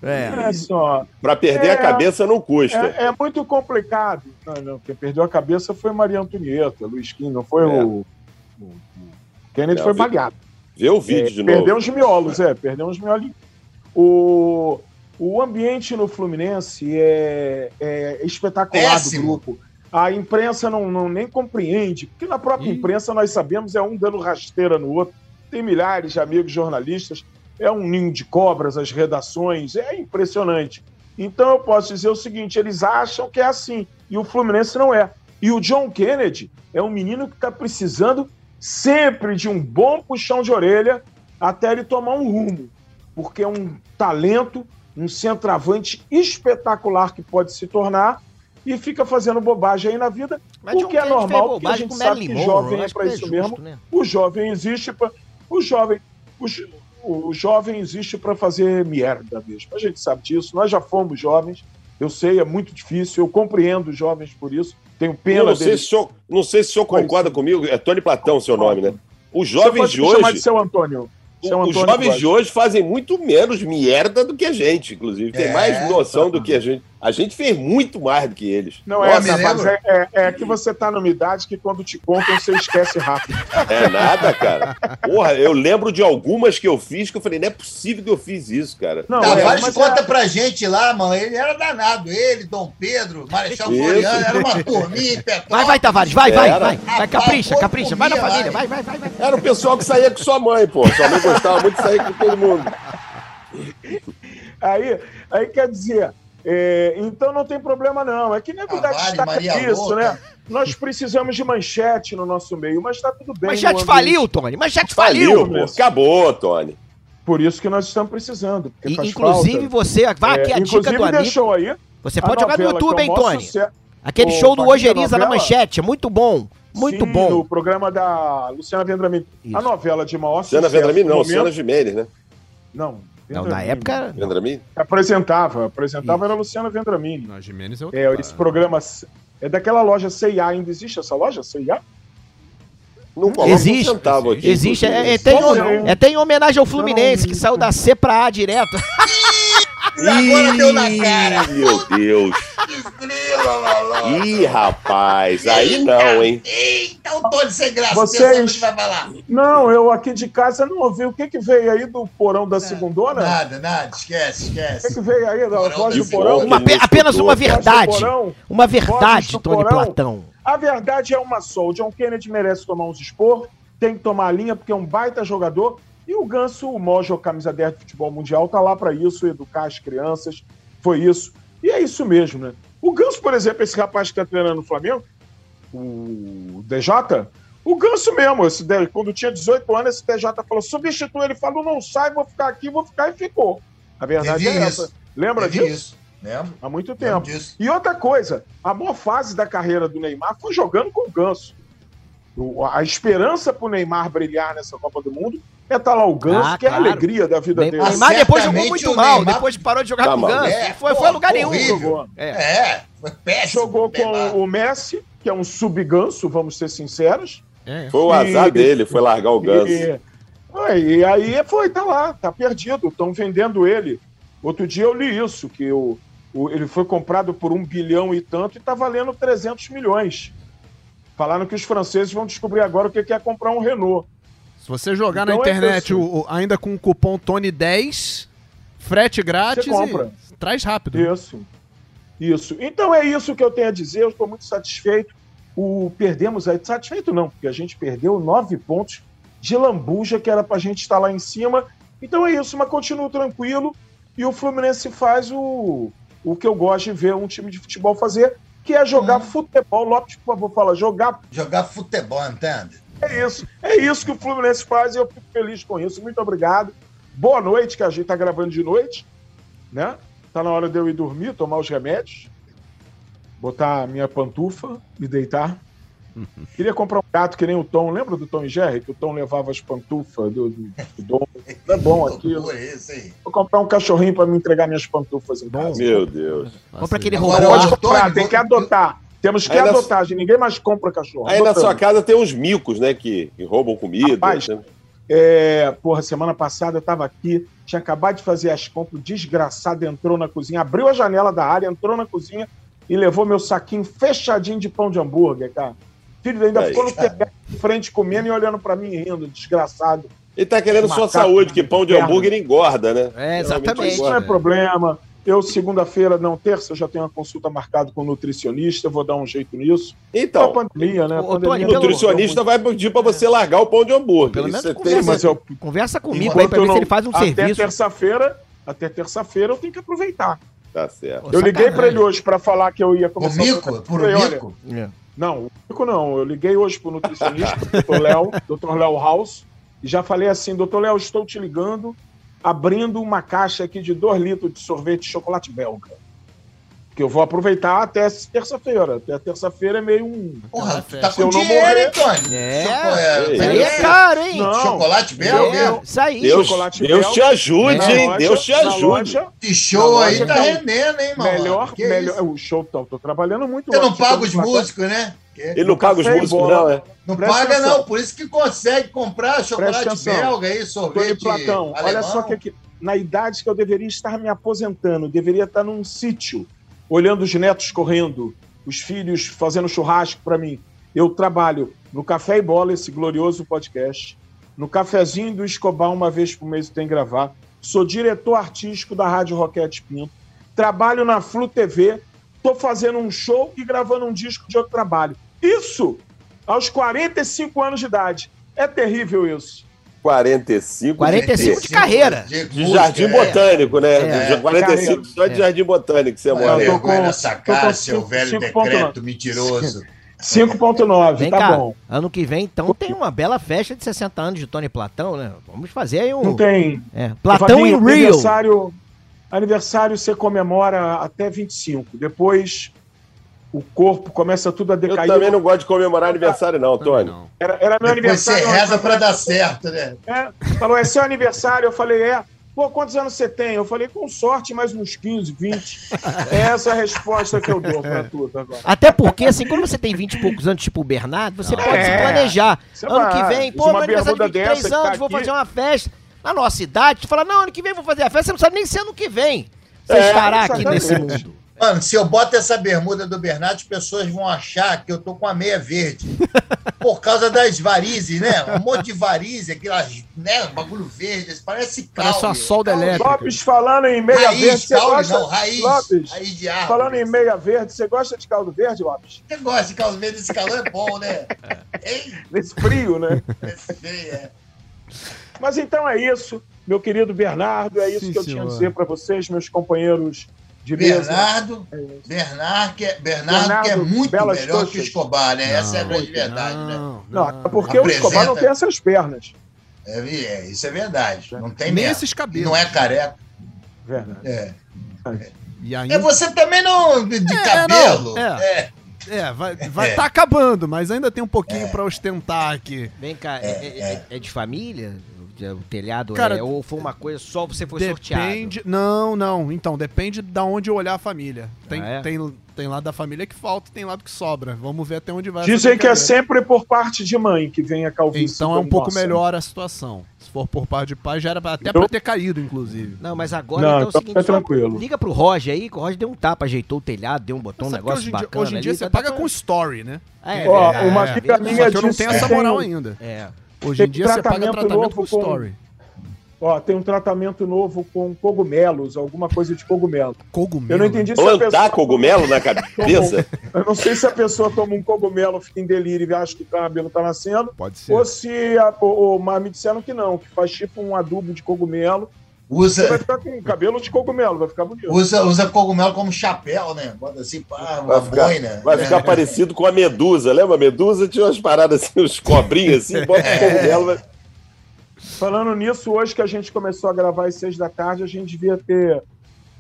S3: É.
S5: É só.
S4: Pra perder
S5: É.
S4: a cabeça não custa.
S5: É, é muito complicado. Não, não, quem perdeu a cabeça foi Maria Antonieta, Luiz Quim, não foi
S4: É.
S5: o- o Kennedy
S4: Não,
S5: foi
S4: vi-
S5: baleado.
S4: Vê o vídeo
S5: É,
S4: de
S5: perdeu
S4: novo.
S5: uns miolos, é, perdeu uns miolinhos. O, o ambiente no Fluminense é, é espetacular
S2: Péssimo.
S5: do grupo. A imprensa não, não nem compreende, porque na própria imprensa nós sabemos é um dando rasteira no outro. Tem milhares de amigos jornalistas, é um ninho de cobras as redações, é impressionante. Então eu posso dizer o seguinte: eles acham que é assim, e o Fluminense não é. E o John Kennedy é um menino que está precisando sempre de um bom puxão de orelha até ele tomar um rumo, porque é um talento, um centroavante espetacular que pode se tornar e fica fazendo bobagem aí na vida,
S3: Mas
S5: o que é normal, porque a gente sabe que
S3: Monroe,
S5: jovem é para
S3: é
S5: isso
S3: justo,
S5: mesmo.
S3: né?
S5: O jovem existe para o jovem o, jo- o jovem existe para fazer merda mesmo. A gente sabe disso. Nós já fomos jovens. Eu sei, é muito difícil. Eu compreendo os jovens por isso. Tenho
S4: Eu
S5: pena
S4: não, sei
S5: deles.
S4: se senhor, não sei se o senhor concorda comigo. É Tony Platão seu nome, né? Os jovens de
S5: me chamar de
S4: hoje.
S5: seu Antônio. Seu
S4: Os
S5: Antônio
S4: jovens
S5: pode.
S4: de hoje fazem muito menos merda do que a gente, inclusive. Tem
S2: É.
S4: mais noção do que a gente. A gente fez muito mais do que eles.
S5: Não
S2: Ó,
S5: é,
S2: lembro.
S5: é, é, é que você tá numa idade que quando te contam você esquece rápido.
S4: É nada, cara. Porra, eu lembro de algumas que eu fiz que eu falei, não é possível que eu fiz isso, cara.
S5: Não,
S2: Tavares
S5: é, mas
S2: conta
S5: é-
S2: pra gente lá, mano. Ele era danado. Ele, Dom Pedro, Marechal. Floriano, era uma turminha em Petrópolis.
S3: Vai, vai, Tavares, vai, vai,
S4: Era.
S3: vai. Vai, capricha, capricha. Vai na família, vai, vai, vai. vai.
S4: Era o pessoal que saía com sua mãe, pô. Sua mãe gostava muito de sair com todo mundo.
S5: Aí, aí quer dizer, é, então não tem problema não. É que nego dá
S2: Tavares,
S5: destaca
S2: Maria
S5: isso, né? Nós precisamos de manchete no nosso meio, mas tá tudo bem.
S3: Manchete faliu, Tony. Manchete
S4: Faliu,
S3: faliu.
S4: Acabou, Tony.
S5: Por isso que nós estamos precisando.
S3: E,
S5: faz
S3: inclusive
S5: falta.
S3: você, vai aqui
S5: É,
S3: a dica do amigo.
S5: deixou aí.
S3: Você pode jogar no YouTube,
S5: é
S3: hein,
S5: o
S3: Tony?
S5: sucesso.
S3: Aquele show do Ojeriza na manchete, é muito bom. Muito
S5: Sim,
S3: bom.
S5: No programa da Luciana Vendramini.
S3: Isso.
S5: A novela de maior
S4: Luciana
S5: sucesso
S4: Vendramini,
S5: no
S4: não,
S5: momento-
S4: Luciana Gimenez, né?
S5: Não.
S3: Não, na época.
S4: Vendramini?
S5: Apresentava, apresentava era a Luciana Vendramini.
S1: Não, Jimenez é
S5: É, esse programa é daquela loja C&A, ainda existe essa loja C&A?
S4: Não coloca
S3: Existe.
S4: um centavo aqui.
S3: Existe, é, é, tem,
S5: não?
S3: é, tem em homenagem ao Fluminense,
S5: não-
S3: que saiu da C pra A direto.
S2: E agora deu na cara.
S4: Meu Deus.
S2: Estrela.
S4: Ih, rapaz, aí não, hein?
S2: Eita, o Tony sem graça.
S5: Vocês-
S2: que vai falar.
S5: Não, eu aqui de casa não ouvi. O que que veio aí do porão da segundona?
S2: Nada, nada. Esquece,
S5: O que que
S2: esquece.
S5: veio aí da
S2: Porão
S5: voz do porão?
S3: Uma pe- apenas uma verdade.
S5: porão?
S3: Uma verdade, Tony
S5: porão.
S3: Platão.
S5: A verdade é uma só. O John Kennedy merece tomar uns expor, tem que tomar a linha porque é um baita jogador. E o Ganso, o Mojo, camisa 10 de futebol mundial, tá lá para isso, educar as crianças. Foi isso. E é isso mesmo, né? O Ganso, por exemplo, esse rapaz que tá treinando no Flamengo, o DJ, o Ganso mesmo, esse, quando tinha 18 anos, esse DJ falou: substitui ele, falou: não sai, vou ficar aqui, vou ficar e ficou. A verdade
S2: Teve
S5: é
S2: isso.
S5: essa. Lembra
S2: Teve
S5: disso?
S2: isso. Lembro.
S5: Há muito tempo. E outra coisa, a maior fase da carreira do Neymar foi jogando com o Ganso. O- A esperança pro Neymar brilhar nessa Copa do Mundo é estar lá o Ganso,
S3: Ah,
S5: que é a
S3: claro.
S5: alegria da vida
S3: Ney-
S5: dele.
S3: Neymar depois jogou muito
S2: o
S3: mal,
S2: Neymar-
S3: depois parou de jogar
S4: Tá
S3: com o. Ganso.
S2: É,
S3: foi,
S2: pô,
S3: foi a lugar nenhum.
S5: Jogou.
S3: É.
S2: É, foi péssimo.
S5: Jogou com
S2: Neymar.
S5: o Messi, que é um sub-ganso, vamos ser sinceros.
S3: É.
S4: Foi o azar
S5: E-
S4: dele, foi largar o Ganso.
S5: E, e aí foi, tá lá, tá perdido, estão vendendo ele. Outro dia eu li isso, que o, o- ele foi comprado por um bilhão e tanto e tá valendo 300 milhões. Falaram que os franceses vão descobrir agora o que é comprar um Renault.
S1: Se você jogar na
S5: Então é
S1: internet
S5: isso.
S1: o- o- ainda com o cupom Tony10, frete grátis
S5: Você compra.
S1: e traz rápido.
S5: Isso. Isso. Então é isso que eu tenho a dizer. Eu estou muito satisfeito. O perdemos aí, satisfeito não, porque a gente perdeu nove pontos de lambuja que era para a gente estar lá em cima. Então é isso, mas continuo tranquilo. E o Fluminense faz o, o que eu gosto de ver um time de futebol fazer, que é jogar
S2: Hum.
S5: futebol. Lopes, por favor, fala, jogar.
S2: Jogar futebol, entende?
S5: É isso. É isso que o Fluminense faz e eu fico feliz com isso. Muito obrigado. Boa noite, que a gente está gravando de noite, né? Tá na hora de eu ir dormir, tomar os remédios, botar a minha pantufa e deitar. Queria comprar um gato que nem o Tom. Lembra do Tom e Jerry? Que o Tom levava as pantufas do, do, do Dom. Não é bom
S2: isso aí.
S5: Vou comprar um cachorrinho para me entregar minhas pantufas em casa.
S4: Meu Deus.
S3: Compra aquele
S2: Agora,
S3: robô.
S5: Pode comprar, tem
S2: vou-
S5: que adotar. Temos que
S4: Aí na-
S5: adotar, gente. ninguém mais compra cachorro.
S4: Aí na
S5: Adotamos.
S4: sua casa tem uns micos, né, que, que roubam comida.
S5: Rapaz,
S4: né?
S5: É, porra, semana passada eu tava aqui, tinha acabado de fazer as compras, o desgraçado entrou na cozinha, abriu a janela da área, entrou na cozinha e levou meu saquinho fechadinho de pão de hambúrguer, cara. Filho, ainda
S4: Aí,
S5: ficou no telhado de frente comendo e olhando pra mim rindo, desgraçado.
S4: Ele tá querendo sua saúde, que pão de
S5: perna.
S4: hambúrguer engorda, né?
S3: É,
S5: Mas
S3: exatamente.
S5: isso não é problema. Eu, segunda-feira, não, terça, já tenho uma consulta marcada com o nutricionista, vou dar um jeito nisso.
S4: Então,
S5: é a pandemia, né? Pandemia
S4: o
S3: pelo-
S4: nutricionista vai pedir pra você largar o pão de hambúrguer.
S3: Pelo menos
S4: você
S3: conversa,
S5: Sim, mas eu-
S3: conversa comigo aí pra ver se ele faz um
S5: até
S3: serviço.
S5: terça-feira, até terça-feira eu tenho que aproveitar.
S4: Tá certo.
S5: Eu liguei pra ele hoje pra falar que eu ia
S2: O
S5: começar
S2: mico?
S5: o
S2: Por
S5: Falei, olha,
S2: mico?
S3: É.
S5: Não, o mico não. Eu liguei hoje pro nutricionista, Dr. Léo, Dr. Léo House, já falei assim, doutor Léo, estou te ligando, abrindo uma caixa aqui de 2 litros de sorvete de chocolate belga. Que eu vou aproveitar até terça-feira. Até terça-feira é meio um.
S2: Porra, tá
S5: Se eu
S2: com
S5: não
S2: dinheiro,
S5: morrer-
S2: hein, Tony?
S3: É.
S2: Choco-
S4: Ei,
S3: Isso aí é
S4: É.
S3: caro, hein?
S5: Não.
S2: Chocolate belga?
S5: Eu-
S3: Isso aí.
S4: Deus,
S5: chocolate
S4: Deus te ajude, hein?
S5: loja-
S4: Deus te ajude.
S5: loja,
S2: Esse show aí tá rendendo, hein, mano?
S5: melhor,
S2: Que
S5: melhor.
S2: isso?
S5: O show, tô, tô trabalhando muito.
S2: Você não
S5: hoje,
S2: paga
S5: tô
S2: os músicos, né? Que-
S4: Ele não paga os músicos,
S5: bola.
S4: não, é?
S2: Não
S5: Presta
S2: paga,
S5: atenção.
S2: não. Por isso que consegue comprar chocolate belga aí,
S5: Tony
S2: sorvete
S5: Platão, olha
S2: alemão.
S5: só que aqui, na idade que eu deveria estar me aposentando, deveria estar num sítio, olhando os netos correndo, os filhos fazendo churrasco para mim. Eu trabalho no Café e Bola, esse glorioso podcast, no cafezinho do Escobar, uma vez por mês tem que gravar. Sou diretor artístico da Rádio Roquete Pinto. Trabalho na Flu TV. Tô fazendo um show e gravando um disco de outro trabalho. Isso aos 45 anos de idade. É terrível isso.
S4: 45
S3: 45 de carreira.
S4: de
S2: música,
S4: Jardim
S2: é.
S4: Botânico, né?
S3: É,
S4: De 45
S5: carreira.
S4: só de
S3: É.
S4: Jardim Botânico você
S2: Olha
S4: mora.
S5: Eu tô com- com
S2: cara, seu velho
S5: 5.9.
S2: decreto mentiroso.
S5: 5.9,
S3: Vem
S5: tá
S3: cá,
S5: bom.
S3: ano que vem, então, tem uma bela festa de 60 anos de Tony Platão, né? Vamos fazer aí um...
S5: Não tem.
S3: É, Platão em
S5: Fabinho,
S3: Rio.
S5: Aniversário, aniversário você comemora até 25. Depois o corpo começa tudo a
S4: Eu
S5: decair.
S4: também não gosto de comemorar aniversário, não, Tony.
S1: não.
S5: Era, era meu
S2: Depois você
S5: aniversário.
S2: reza pra dar certo, né?
S5: É, falou, é seu aniversário. Eu falei, é. Pô, quantos anos você tem? Eu falei, com sorte, mais uns 15, 20. É essa a resposta que eu dou pra tudo agora.
S3: Até porque, assim, como você tem 20 e poucos anos, tipo o Bernardo, você pode se
S5: É.
S3: planejar.
S5: Você
S3: ano
S5: vai,
S3: que vem, pô, meu aniversário de
S5: bermuda
S3: 23
S5: dessa que
S3: anos,
S5: tá
S3: vou
S5: aqui.
S3: fazer uma festa. Na nossa idade, tu fala, não, ano que vem eu vou fazer a festa, você não sabe nem se ano que vem você
S5: É,
S3: estará aqui nesse mundo.
S2: Mano, se eu boto essa bermuda do Bernardo, as pessoas vão achar que eu tô com a meia verde. Por causa das varizes, né? Um monte de varizes, aquelas, né? Bagulho verde, parece caule.
S1: Parece uma solda elétrica.
S5: Lopes, falando em meia
S2: Raiz,
S5: verde, você
S2: caule
S5: gosta...
S2: não, raiz.
S5: Lopes,
S2: raiz de árvore.
S5: falando em meia verde, você gosta de caldo verde, Lopes?
S2: Você gosta de caldo verde, esse calor é bom, né? Ei,
S5: Nesse frio, né?
S2: esse feio, é.
S5: Mas então é isso, meu querido Bernardo, é isso
S1: Sim,
S5: que eu tinha a
S1: senhor.
S5: dizer para vocês, meus companheiros de mesa.
S2: Bernardo,
S5: É isso.
S2: Bernardo, que é, Bernardo, que é
S5: Bernardo,
S2: muito
S5: belas
S2: melhor que o. Escobar, né? Essa é a
S1: Não,
S2: grande verdade, né?
S1: não,
S5: Não,
S1: não.
S5: até porque o
S2: Apresenta-
S5: Escobar não tem essas pernas.
S2: É, é, isso é verdade. Não tem
S1: Nem
S2: mesmo.
S1: esses cabelos.
S2: não é careca.
S5: Verdade.
S2: É.
S1: E ainda...
S2: É você também não. De,
S1: É,
S2: cabelo.
S1: não,
S2: É.
S1: É, vai, vai tá acabando, mas ainda tem um pouquinho pra ostentar aqui.
S3: Vem cá, é, é- é- é de família? O telhado
S1: Cara,
S3: é, ou foi uma coisa só você foi sorteado?
S1: Depende. Não, não. Então, depende da onde eu olhar a família. Tem,
S3: Ah, é?
S1: tem, tem lado da família que falta, tem lado que sobra. Vamos ver até onde vai.
S5: Dizem que é sempre por parte de mãe que vem a calvície.
S1: Então é um pouco
S5: nossa.
S1: melhor a situação. Se for por parte de pai, já era pra- até
S5: Então-
S1: pra ter caído, inclusive.
S3: Não, mas agora
S5: Não,
S3: então é o
S5: então
S3: seguinte, só
S5: tranquilo.
S3: liga pro Roger aí, que o Roger deu um tapa, ajeitou o telhado, deu um botão, um negócio
S1: hoje em dia,
S3: bacana
S1: hoje em dia
S3: ali,
S1: você
S3: tá-
S1: paga
S3: tá-
S1: com story, né?
S3: É,
S5: Ó,
S3: é,
S5: uma
S3: é,
S5: amiga
S3: é,
S5: minha
S1: Só que eu não
S5: disse
S1: tenho
S5: que
S1: essa
S5: tem-
S1: moral ainda.
S3: É.
S1: Hoje em
S5: Tem
S1: dia você paga
S5: tratamento
S1: com
S5: com-
S1: story.
S5: Ó, tem um tratamento novo com cogumelos, alguma coisa de cogumelo.
S1: Cogumelo.
S5: Eu não entendi se a
S4: Plantar
S5: pessoa...
S4: cogumelo na cabeça?
S5: Eu não sei se a pessoa toma um cogumelo, fica em delírio e acha que o cabelo tá nascendo,
S1: Pode ser.
S5: ou se... A, o, o- mas me disseram que não, que faz tipo um adubo de cogumelo. Você vai
S2: Usa,
S5: ficar com cabelo de cogumelo, vai ficar bonito.
S2: usa, usa cogumelo como chapéu, né? Bota assim, pá, uma
S4: Vai ficar,
S2: boina.
S4: vai ficar
S2: É.
S4: parecido com a medusa. Lembra? A medusa tinha umas paradas assim, uns cobrinhos assim, bota o cogumelo. vai-
S5: Falando nisso, hoje que a gente começou a gravar às seis da tarde, a gente devia ter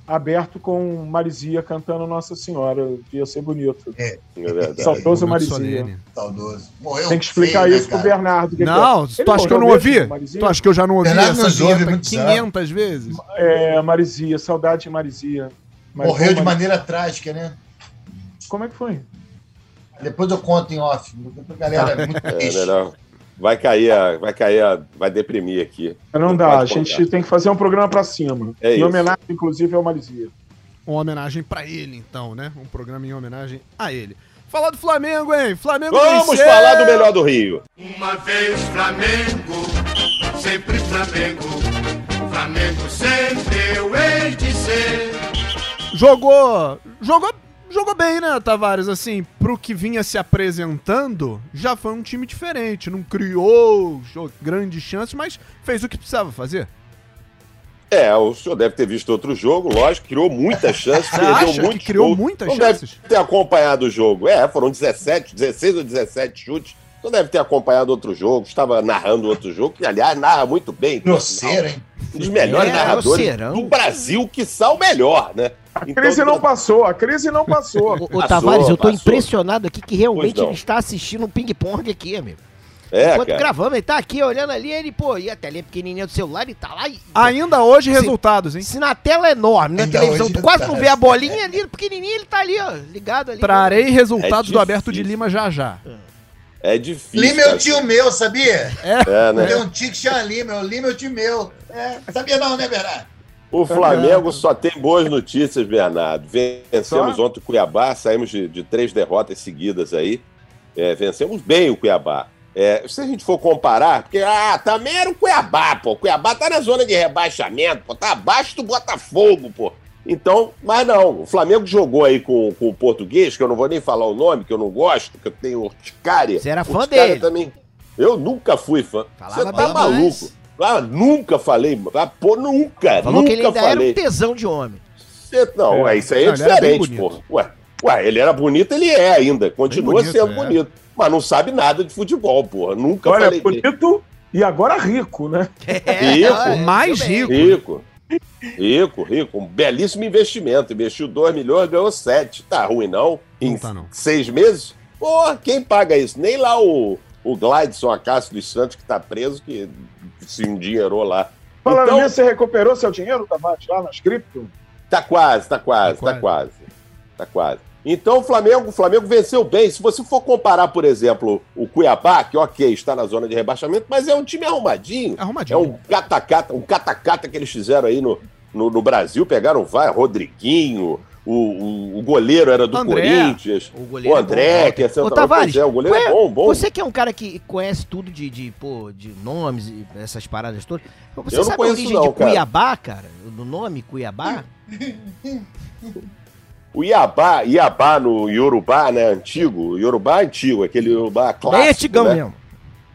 S5: aberto com Marizia cantando Nossa Senhora. Devia ser bonito.
S4: É verdade.
S5: Saudoso Marizia.
S2: Saudoso. Morreu
S5: Tem que explicar
S2: feio, né,
S5: isso pro
S2: cara?
S5: Bernardo. que
S1: Não,
S5: que é.
S1: tu acha que eu não ouvi?
S5: Marizia?
S1: Tu acha que eu já não ouvi
S2: Bernardo
S1: essa vinheta
S2: muito
S1: 500 vezes?
S5: É, Marizia, saudade de Marizia. Mas
S2: Morreu de
S5: como-
S2: maneira trágica, né?
S5: Como é que foi?
S2: Depois eu conto em off. Galera, é muito
S4: É, melhor. Vai cair, a, vai cair, a, vai deprimir aqui.
S5: Não dá,
S4: pode
S5: a gente
S4: contar.
S5: tem que fazer um programa pra cima.
S4: É
S5: em
S4: isso.
S5: homenagem, inclusive, ao Marizia.
S1: Uma homenagem pra ele, então, né? Um programa em homenagem a ele. Falar do Flamengo, hein? Flamengo
S4: Vamos
S1: venceu!
S4: falar do melhor do Rio.
S6: Uma vez Flamengo, sempre Flamengo. Flamengo sempre eu hei de ser.
S1: Jogou. Jogou. Jogou bem, né, Tavares? Assim, pro que vinha se apresentando, já foi um time diferente. Não criou grandes chances, mas fez o que precisava fazer.
S4: É, o senhor deve ter visto outro jogo, lógico, criou muitas chances,
S1: Você
S4: perdeu
S1: acha que
S4: muitos
S1: criou
S4: gols.
S1: muitas
S4: não
S1: chances?
S4: deve ter acompanhado o jogo. É, foram 17, 16 ou 17 chutes. Não deve ter acompanhado outro jogo, estava narrando outro jogo, que aliás narra muito bem.
S2: Grosseiro, hein?
S4: Um dos melhores
S3: É,
S4: narradores
S3: grosseirão.
S4: do Brasil, que são o melhor, né?
S5: A crise não passou, a crise não passou.
S3: Ô,
S4: Passou,
S3: Tavares, eu tô
S4: passou.
S3: impressionado aqui que realmente ele está assistindo um ping-pong aqui, amigo.
S4: É,
S3: Enquanto
S4: cara.
S3: gravamos, ele tá aqui olhando ali, ele, pô, e a telinha pequenininha do celular, ele tá lá e...
S1: Ainda hoje,
S3: Sim.
S1: resultados, hein?
S3: Se na tela é enorme, na
S2: Ainda
S3: televisão, tu quase não vê a bolinha ali, pequenininho, ele tá ali, ó, ligado ali.
S1: Trarei resultados
S4: É
S1: do Aberto de. Lima já já.
S4: É difícil.
S2: Lima é o tio meu, sabia?
S4: É, né?
S2: Tem um tio que chama Lima, o Lima é o tio meu. É, sabia não, né, Bernardo?
S4: O Flamengo só tem boas notícias, Bernardo. Vencemos
S5: Só?
S4: ontem o Cuiabá, saímos de, de três derrotas seguidas aí. É, vencemos bem o Cuiabá. É, se a gente for comparar, porque ah, também era o Cuiabá, pô. O Cuiabá tá na zona de rebaixamento, pô. Tá abaixo do Botafogo, pô. Então, mas não, o Flamengo jogou aí com, com o português, que eu não vou nem falar o nome, que eu não gosto, que eu tenho urticária.
S3: Você era fã
S4: Urticária
S3: dele.
S4: também. Eu nunca fui fã.
S3: Falava
S4: Você tá maluco.
S3: mais.
S4: Ah, nunca falei. Ah, pô, nunca.
S3: Falou
S4: nunca
S3: que ele ainda era
S4: falei.
S3: um tesão de homem.
S4: Cê- Não,
S5: É.
S4: é, isso aí é
S1: Não, era
S4: diferente, pô. Ué, ué, ele era bonito, ele é ainda. Continua
S1: bonito,
S4: sendo
S1: é.
S4: bonito. Mas não sabe nada de futebol, porra. Nunca
S5: Olha,
S4: falei
S5: bonito e agora rico, né?
S4: Rico.
S3: olha,
S1: Mais rico.
S4: Rico. Rico, rico. Um belíssimo investimento. Investiu 2 milhões, ganhou 7. Tá ruim, não? Em
S1: Não tá, não.
S4: seis meses? Porra, quem paga isso? Nem lá o, o Glideson Acácio dos Santos, que tá preso, que se endinheirou lá.
S5: Falando
S4: Então-
S5: nisso, você recuperou seu dinheiro, Tavares, lá nas cripto?
S4: Tá quase, tá quase,
S1: Tá
S4: tá quase. Tá quase. Então o Flamengo, o Flamengo venceu bem. Se você for comparar, por exemplo, o Cuiabá, que ok, está na zona de rebaixamento, mas é um time arrumadinho. É
S1: Arrumadinho.
S4: um catacata, um catacata que eles fizeram aí no, no, no Brasil. Pegaram vai, Rodriguinho, o, o, o goleiro era do
S1: André.
S4: Corinthians.
S3: O
S4: O,
S3: goleiro é
S4: André,
S3: bom.
S4: que é central.
S3: Tavares,
S4: é, o goleiro
S3: qual
S4: é bom, bom.
S3: Você que é um cara que conhece tudo de, de, pô, de nomes e essas paradas todas. Você
S4: Eu
S3: sabe a
S4: conheço
S3: origem
S4: não,
S3: de
S4: cara.
S3: Cuiabá, cara? Do nome Cuiabá?
S4: O Iabá, Iabá no Yorubá, né, antigo. O Yorubá antigo, aquele Yorubá clássico.
S3: Bem antigão
S4: né?
S3: mesmo.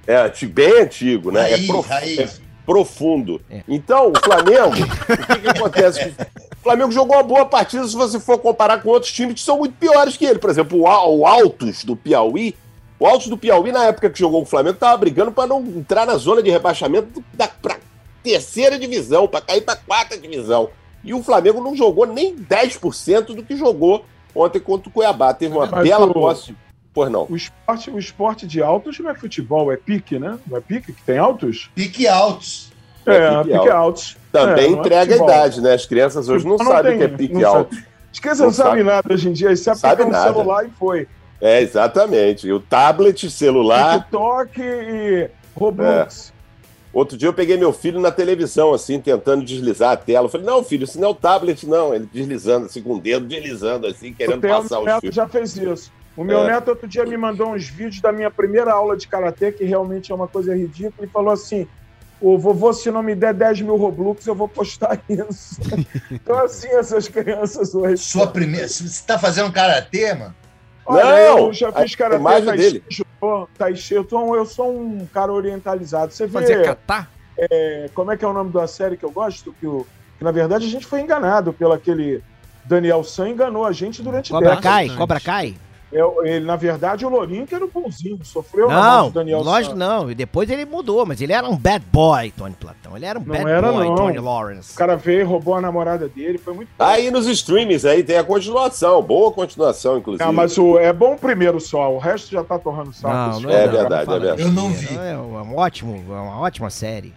S4: É, bem antigo, né?
S2: Raiz,
S4: é, prof- é profundo.
S3: É.
S4: Então, o Flamengo, o que, que acontece? O Flamengo jogou uma boa partida se você for comparar com outros times que são muito piores que ele. Por exemplo, o, Al- o Altos do Piauí. O Altos do Piauí, na época que jogou o Flamengo, estava brigando para não entrar na zona de rebaixamento da pra terceira divisão, para cair para quarta divisão. E o Flamengo não jogou nem 10% do que jogou ontem contra o Cuiabá. Teve uma
S5: Mas
S4: bela
S5: o-
S4: posse. Pois não.
S5: O esporte, o esporte de altos não é futebol, é pique, né? Não é pique que tem altos?
S2: Pique altos.
S4: É
S5: É,
S4: pique
S5: pique,
S4: alto.
S5: altos.
S4: Também
S5: É, não é
S4: entrega a idade, né? As crianças hoje não
S5: Futebol
S4: sabem o que é pique
S5: não sabe.
S4: alto.
S5: Esqueça,
S4: Não
S5: não sabe
S4: sabe.
S5: nada hoje em dia. É pegar um
S4: nada.
S5: celular e foi.
S4: É, exatamente. E o tablet, celular.
S5: TikTok e Roblox.
S4: Outro dia eu peguei meu filho na televisão, assim, tentando deslizar a tela. Eu falei, não, filho, isso não é o tablet, não. Ele deslizando, assim, com o dedo, deslizando, assim, querendo
S5: o
S4: passar
S5: meu
S4: os
S5: neto
S4: filmes.
S5: já fez isso. O meu
S4: É.
S5: neto outro dia me mandou uns vídeos da minha primeira aula de karatê, que realmente é uma coisa ridícula, e falou assim: Ô vovô, se não me der 10 mil Roblox, eu vou postar isso. então, assim, essas crianças hoje.
S2: Sua primeira. Você está fazendo karatê, mano?
S5: Olha,
S4: Não,
S5: eu já fiz karatê,
S4: imagem
S5: tai
S4: dele.
S5: Eu, sou um- eu sou um cara orientalizado. Você vê
S1: Fazia catar?
S5: é, como é que é o nome da série que eu gosto? Que, o- que, na verdade a gente foi enganado pelo aquele Daniel San enganou a gente durante
S3: Cobra
S5: décadas.
S3: Kai,
S1: bastante.
S3: Cobra Kai.
S5: É, ele, na verdade, o Lourinho que era o bonzinho, sofreu na mão
S3: Não,
S5: do Daniel
S3: lógico
S5: San.
S3: não. E depois ele mudou, mas ele era um bad boy, Tony Platão. Ele era um
S5: Não
S3: bad
S5: era,
S3: boy,
S5: não.
S3: Tony Lawrence.
S5: O cara veio e roubou a namorada dele, foi muito
S4: Tá Aí nos streamings aí tem a continuação, boa continuação, inclusive.
S5: Ah, mas o, é bom o primeiro só, o resto já tá torrando saco.
S3: Não, não
S4: É
S3: não,
S4: verdade,
S3: fala
S4: é verdade.
S2: Eu não vi.
S3: É um ótimo, é uma ótima série.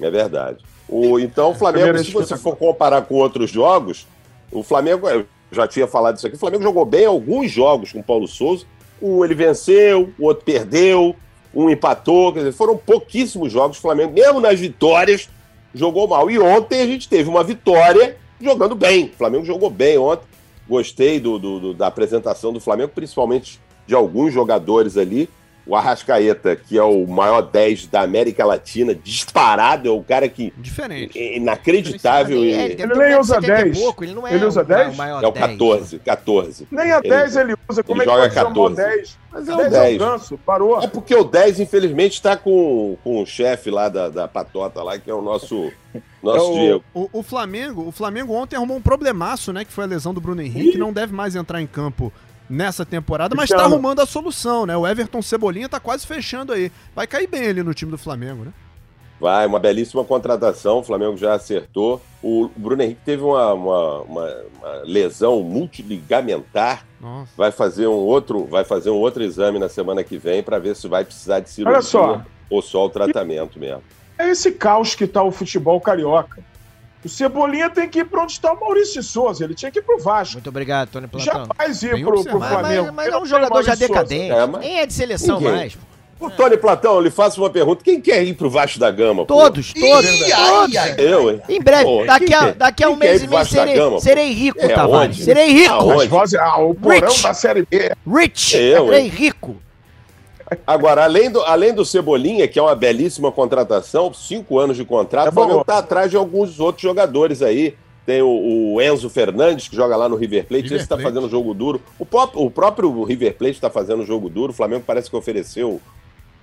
S4: É verdade. O, então, o Flamengo, se você for comparar com outros jogos, o Flamengo, eu já tinha falado isso aqui, o Flamengo jogou bem alguns jogos com o Paulo Souza. Um ele venceu, o outro perdeu, um empatou. Quer dizer, foram pouquíssimos jogos. O Flamengo, mesmo nas vitórias, jogou mal. E ontem a gente teve uma vitória jogando bem. O Flamengo jogou bem ontem. Gostei do, do- do- da apresentação do Flamengo, principalmente de alguns jogadores ali. O Arrascaeta, que é o maior 10 da América Latina, disparado, é o cara que
S1: Diferente.
S4: é inacreditável.
S3: Ele,
S4: e-
S3: ele
S5: Ele nem usa
S3: 70 e
S5: 10.
S3: pouco, ele não é
S5: Ele usa
S3: o,
S5: 10?
S3: o maior
S4: É o
S3: 10.
S4: 14, 14.
S5: Nem a
S4: Ele-
S5: 10 ele usa, como
S4: ele
S5: é que
S4: joga
S5: o
S4: 14.
S5: 10?
S4: Mas é o
S5: 10 é o
S4: 10.
S5: ganso, parou.
S4: É porque o 10, infelizmente, está com, com o chefe lá da, da patota lá, que é o nosso, nosso
S5: É o-
S4: Diego.
S1: O, o Flamengo, o Flamengo ontem arrumou um problemaço, né? Que foi a lesão do Bruno Henrique, não deve mais entrar em campo nessa temporada, mas tá
S5: ano.
S1: arrumando a solução, né? O Everton Cebolinha tá quase fechando aí. Vai cair bem ali no time do Flamengo, né?
S4: Vai, uma belíssima contratação, o Flamengo já acertou. O Bruno Henrique teve uma, uma, uma- uma lesão multiligamentar,
S1: Nossa.
S4: vai fazer um outro, vai fazer um outro exame na semana que vem para ver se vai precisar de cirurgia
S5: Olha só.
S4: ou só o tratamento mesmo.
S5: É esse caos que tá o futebol carioca. O Cebolinha tem que ir pra onde está o Maurício de Souza. Ele tinha que ir pro Vasco.
S3: Muito obrigado, Tony Platão.
S5: Jamais ir
S1: observado.
S3: Mas,
S5: Flamengo.
S3: mas, mas é um jogador já decadente.
S4: É, mas-
S3: Nem é de seleção
S4: Ninguém.
S3: mais. pô.
S4: O Tony Platão, lhe faço uma pergunta. Quem quer ir pro Vasco da Gama? pô?
S3: Todos, todos,
S2: Ih,
S3: todos.
S2: ai.
S4: Eu, hein?
S3: Em breve,
S4: Pô,
S3: daqui, a, daqui a um mês e meio serei,
S4: Gama,
S3: serei rico,
S4: É,
S3: Tavares. Serei rico.
S4: Aonde?
S5: Ah, o porão
S3: Rich.
S5: da Série B.
S3: Rich.
S4: Eu,
S3: serei
S4: hein?
S3: rico.
S4: Agora, além do, além do Cebolinha, que é uma belíssima contratação, cinco anos de contrato,
S5: É
S4: o Flamengo
S5: bom.
S4: tá atrás de alguns outros jogadores aí. Tem o, o Enzo Fernandes, que joga lá no River Plate,
S1: River
S4: esse tá
S1: Plate.
S4: fazendo jogo duro. O, pró- o próprio River Plate está fazendo jogo duro. O Flamengo parece que ofereceu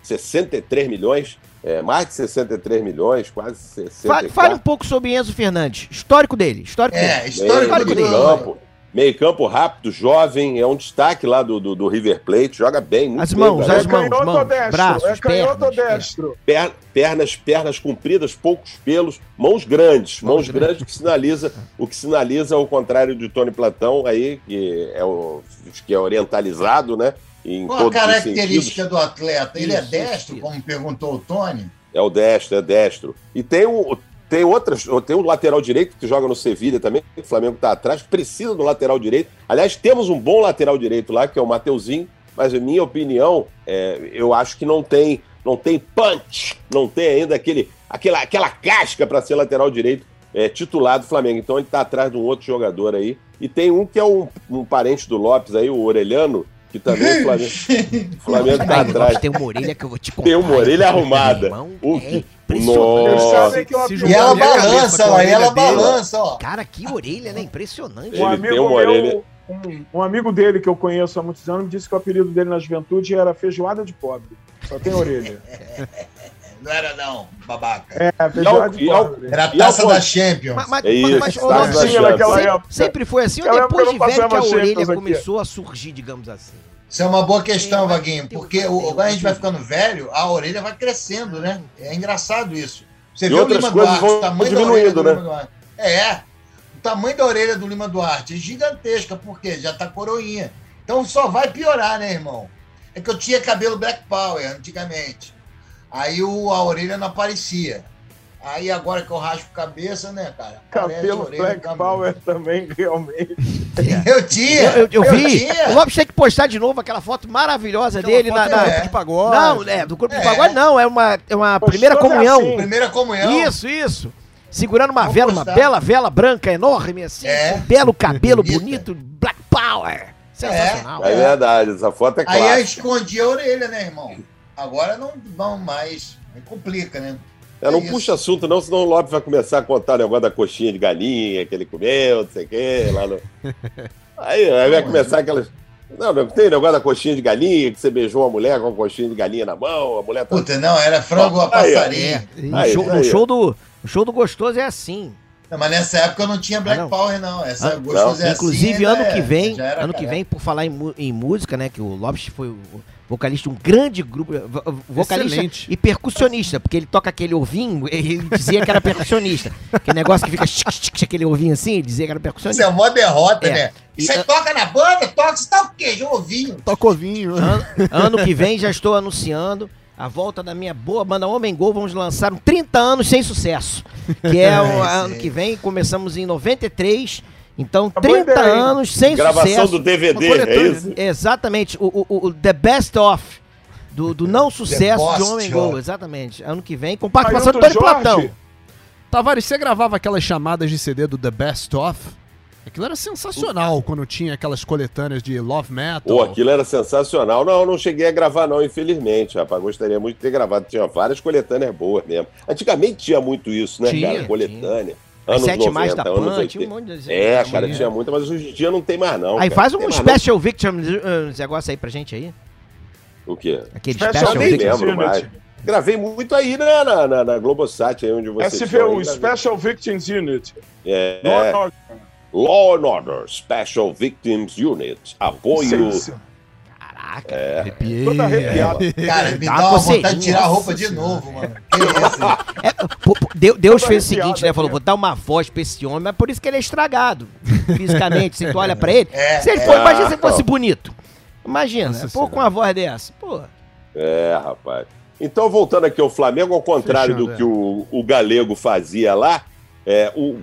S4: 63 milhões, é, mais de 63 milhões, quase 64.
S3: Fale, fale um pouco sobre Enzo Fernandes. Histórico dele. Histórico
S2: É,
S3: dele.
S2: histórico do
S4: meio
S2: Bruno.
S4: campo, meio campo rápido, jovem, é um destaque lá do, do, do River Plate, joga bem. muito
S3: As
S4: bem,
S3: mãos, as
S5: é
S3: mãos,
S5: canhoto
S3: mãos,
S5: destro?
S3: braços,
S5: é canhoto
S3: pernas,
S5: destro?
S4: Per- pernas, pernas compridas, poucos pelos, mãos grandes, mãos,
S3: Mãos
S4: grandes, que sinaliza o que sinaliza o contrário de Tony Platão aí, que é o que é orientalizado, né? Em
S2: Qual a característica do atleta? Ele é
S3: Isso,
S2: destro,
S3: isso.
S2: como perguntou o Tony?
S4: É o destro, é destro. E tem o tem outras, tem o lateral direito que joga no Sevilha também, o Flamengo está atrás, precisa do lateral direito. Aliás, temos um bom lateral direito lá, que é o Mateuzinho, mas em minha opinião, é, eu acho que não tem, não tem punch, não tem ainda aquele, aquela, aquela casca para ser lateral direito é, titular do Flamengo. Então ele está atrás de um outro jogador aí. E tem um que é um, um parente do Lopes aí, o Orelhano, que também o Flamengo, o Flamengo tá atrás.
S3: Tem uma orelha que eu vou te contar.
S4: Tem uma orelha arrumada.
S3: irmão,
S4: O
S3: é
S4: Nossa.
S2: E ela balança, ó, e ela balança, ó.
S3: Cara, que orelha, né? Impressionante.
S4: Ele
S5: Um
S4: tem
S5: amigo,
S4: uma orelha-
S5: um, um amigo dele que eu conheço há muitos anos me disse que o apelido dele na juventude era feijoada de pobre. Só tem orelha.
S2: Não era não, babaca.
S5: É, feijoada de
S4: E ao-
S5: pobre.
S2: Era a taça da Champions.
S3: Mas, mas,
S4: É isso,
S3: mas,
S5: naquela
S3: sempre,
S5: época.
S3: sempre foi assim, ou depois de velho que a orelha começou a surgir, digamos assim?
S2: Isso é uma boa questão, Vaguinho, porque o, a gente vai ficando velho, a orelha vai crescendo, né? É engraçado isso. Você
S4: E
S2: vê
S4: outras
S2: o Lima
S4: coisas
S2: Duarte,
S4: vão
S2: o tamanho da orelha do
S4: né?
S2: Lima Duarte. É. o tamanho da orelha do Lima Duarte é gigantesca, porque já tá coroinha. Então só vai piorar, né, irmão? É que eu tinha cabelo Black Power antigamente. Aí o, a orelha não aparecia. Aí agora que eu raspo cabeça, né, cara?
S5: Cabelo Black. Power também, realmente.
S2: Eu tinha!
S3: Eu, eu- eu vi.
S2: tinha.
S3: O Lopes tem que postar de novo aquela foto maravilhosa
S1: Aquela
S3: dele
S1: foto
S3: na.
S1: é
S3: na-
S2: é.
S1: de pagode.
S3: Não, é, do de
S2: É.
S3: pagode não, é uma, é uma
S5: Postou
S3: primeira
S5: é
S3: comunhão.
S5: assim.
S2: Primeira comunhão.
S3: Isso, isso. Segurando uma
S2: Vou
S3: vela, uma
S2: postar.
S3: bela vela branca enorme, assim,
S2: É.
S3: com belo cabelo bonito, Black Power. Sensacional.
S4: É verdade, essa foto é
S2: Aí eu
S4: clássica.
S2: escondi a orelha, né, irmão? Agora não vão mais. Aí complica, né?
S4: É, não
S2: É isso.
S4: puxa assunto, não, senão o Lopes vai começar a contar o negócio da coxinha de galinha que ele comeu, não sei o quê, lá no. Aí, aí vai começar aquelas. Não, não tem negócio da coxinha de galinha, que você beijou uma mulher com a coxinha de galinha na mão, a mulher tá.
S2: Puta, não, era frango a
S4: Aí, ó.
S2: passarinho.
S3: No,
S4: Aí,
S3: show,
S4: aí,
S3: show do, show do Gostoso é assim.
S2: Não, mas nessa época eu não tinha Black
S3: Ah, não.
S2: Power, não. Essa
S3: Ah,
S2: gostoso é
S3: Inclusive,
S2: assim,
S3: ano que
S2: é-
S3: vem, ano que vem, por falar em, em música, né? Que o Lopes foi o vocalista de um grande grupo, vo- vocalista
S1: Excelente.
S3: e percussionista, porque ele toca aquele ovinho, ele dizia que era percussionista. aquele negócio que fica tchic, aquele ovinho assim, ele dizia que era
S2: Isso
S3: percussionista.
S2: é mó derrota,
S3: É.
S2: né?
S3: E-
S2: Você toca na banda, toca, você tá o quê? De ovinho.
S1: Tocovinho.
S3: Ano, ano que vem já estou anunciando a volta da minha boa banda Homem Gol. Vamos lançar um 30 anos sem sucesso. Que é o
S2: É,
S3: ano
S2: sim.
S3: que vem. Começamos em 93. Então,
S5: boa
S3: 30
S5: ideia,
S3: anos sem
S4: Gravação
S3: sucesso.
S4: do DVD, é isso?
S3: Exatamente. O, o- o The Best Of. Do, do não sucesso de Homem. Gol. Exatamente. Ano que vem. Com participação do Tony Platão.
S1: Tavares, você gravava aquelas chamadas de CD do The Best Of? Aquilo era sensacional quando tinha aquelas coletâneas de Love Metal.
S4: Pô, aquilo era sensacional. Não, não cheguei a gravar, não, infelizmente, rapaz. Gostaria muito de ter gravado. Tinha várias coletâneas boas mesmo. Antigamente tinha muito isso, né,
S3: Tinha,
S4: cara? Coletânea.
S3: As
S4: Anos
S3: sete mais
S4: 90,
S3: da
S4: anos
S3: Pan, tinha um
S4: 80.
S3: monte de
S4: É, cara, tinha muita, mas hoje em dia não tem mais, não.
S3: Aí
S4: cara.
S3: faz
S4: Não
S3: um
S4: tem mais,
S3: Special Victim uh, negócio aí pra gente aí.
S4: não. O quê?
S3: Aquele
S5: Special
S3: Special
S4: Eu nem
S3: Victim.
S4: lembro mais. Gravei muito aí né, na, na, na Globosat, aí onde você
S5: SVU, Special Victims Unit.
S4: É,
S5: Law and Order.
S4: Law and Order Special Victims Unit. Apoio.
S5: Sim,
S3: Caraca.
S1: Arrepiei.
S5: Toda arrepiada.
S2: Cara, me
S3: Dá
S2: dá
S3: uma
S2: vontade de tirar a roupa de novo, mano. Que isso?
S3: É, pô, pô, Deus, fez o seguinte, né? Falou, vou dar uma voz pra esse homem, mas por isso que ele é estragado. Fisicamente, se tu olha pra ele.
S2: É,
S3: se ele
S2: é.
S3: for, imagina se ele fosse
S4: Não.
S3: bonito. Imagina,
S1: Nossa
S3: pô, com uma voz dessa. Pô,
S4: É, rapaz. Então, voltando aqui ao Flamengo, ao contrário
S1: Fechando,
S4: do
S1: é.
S4: que o, o Galego fazia lá, é, o,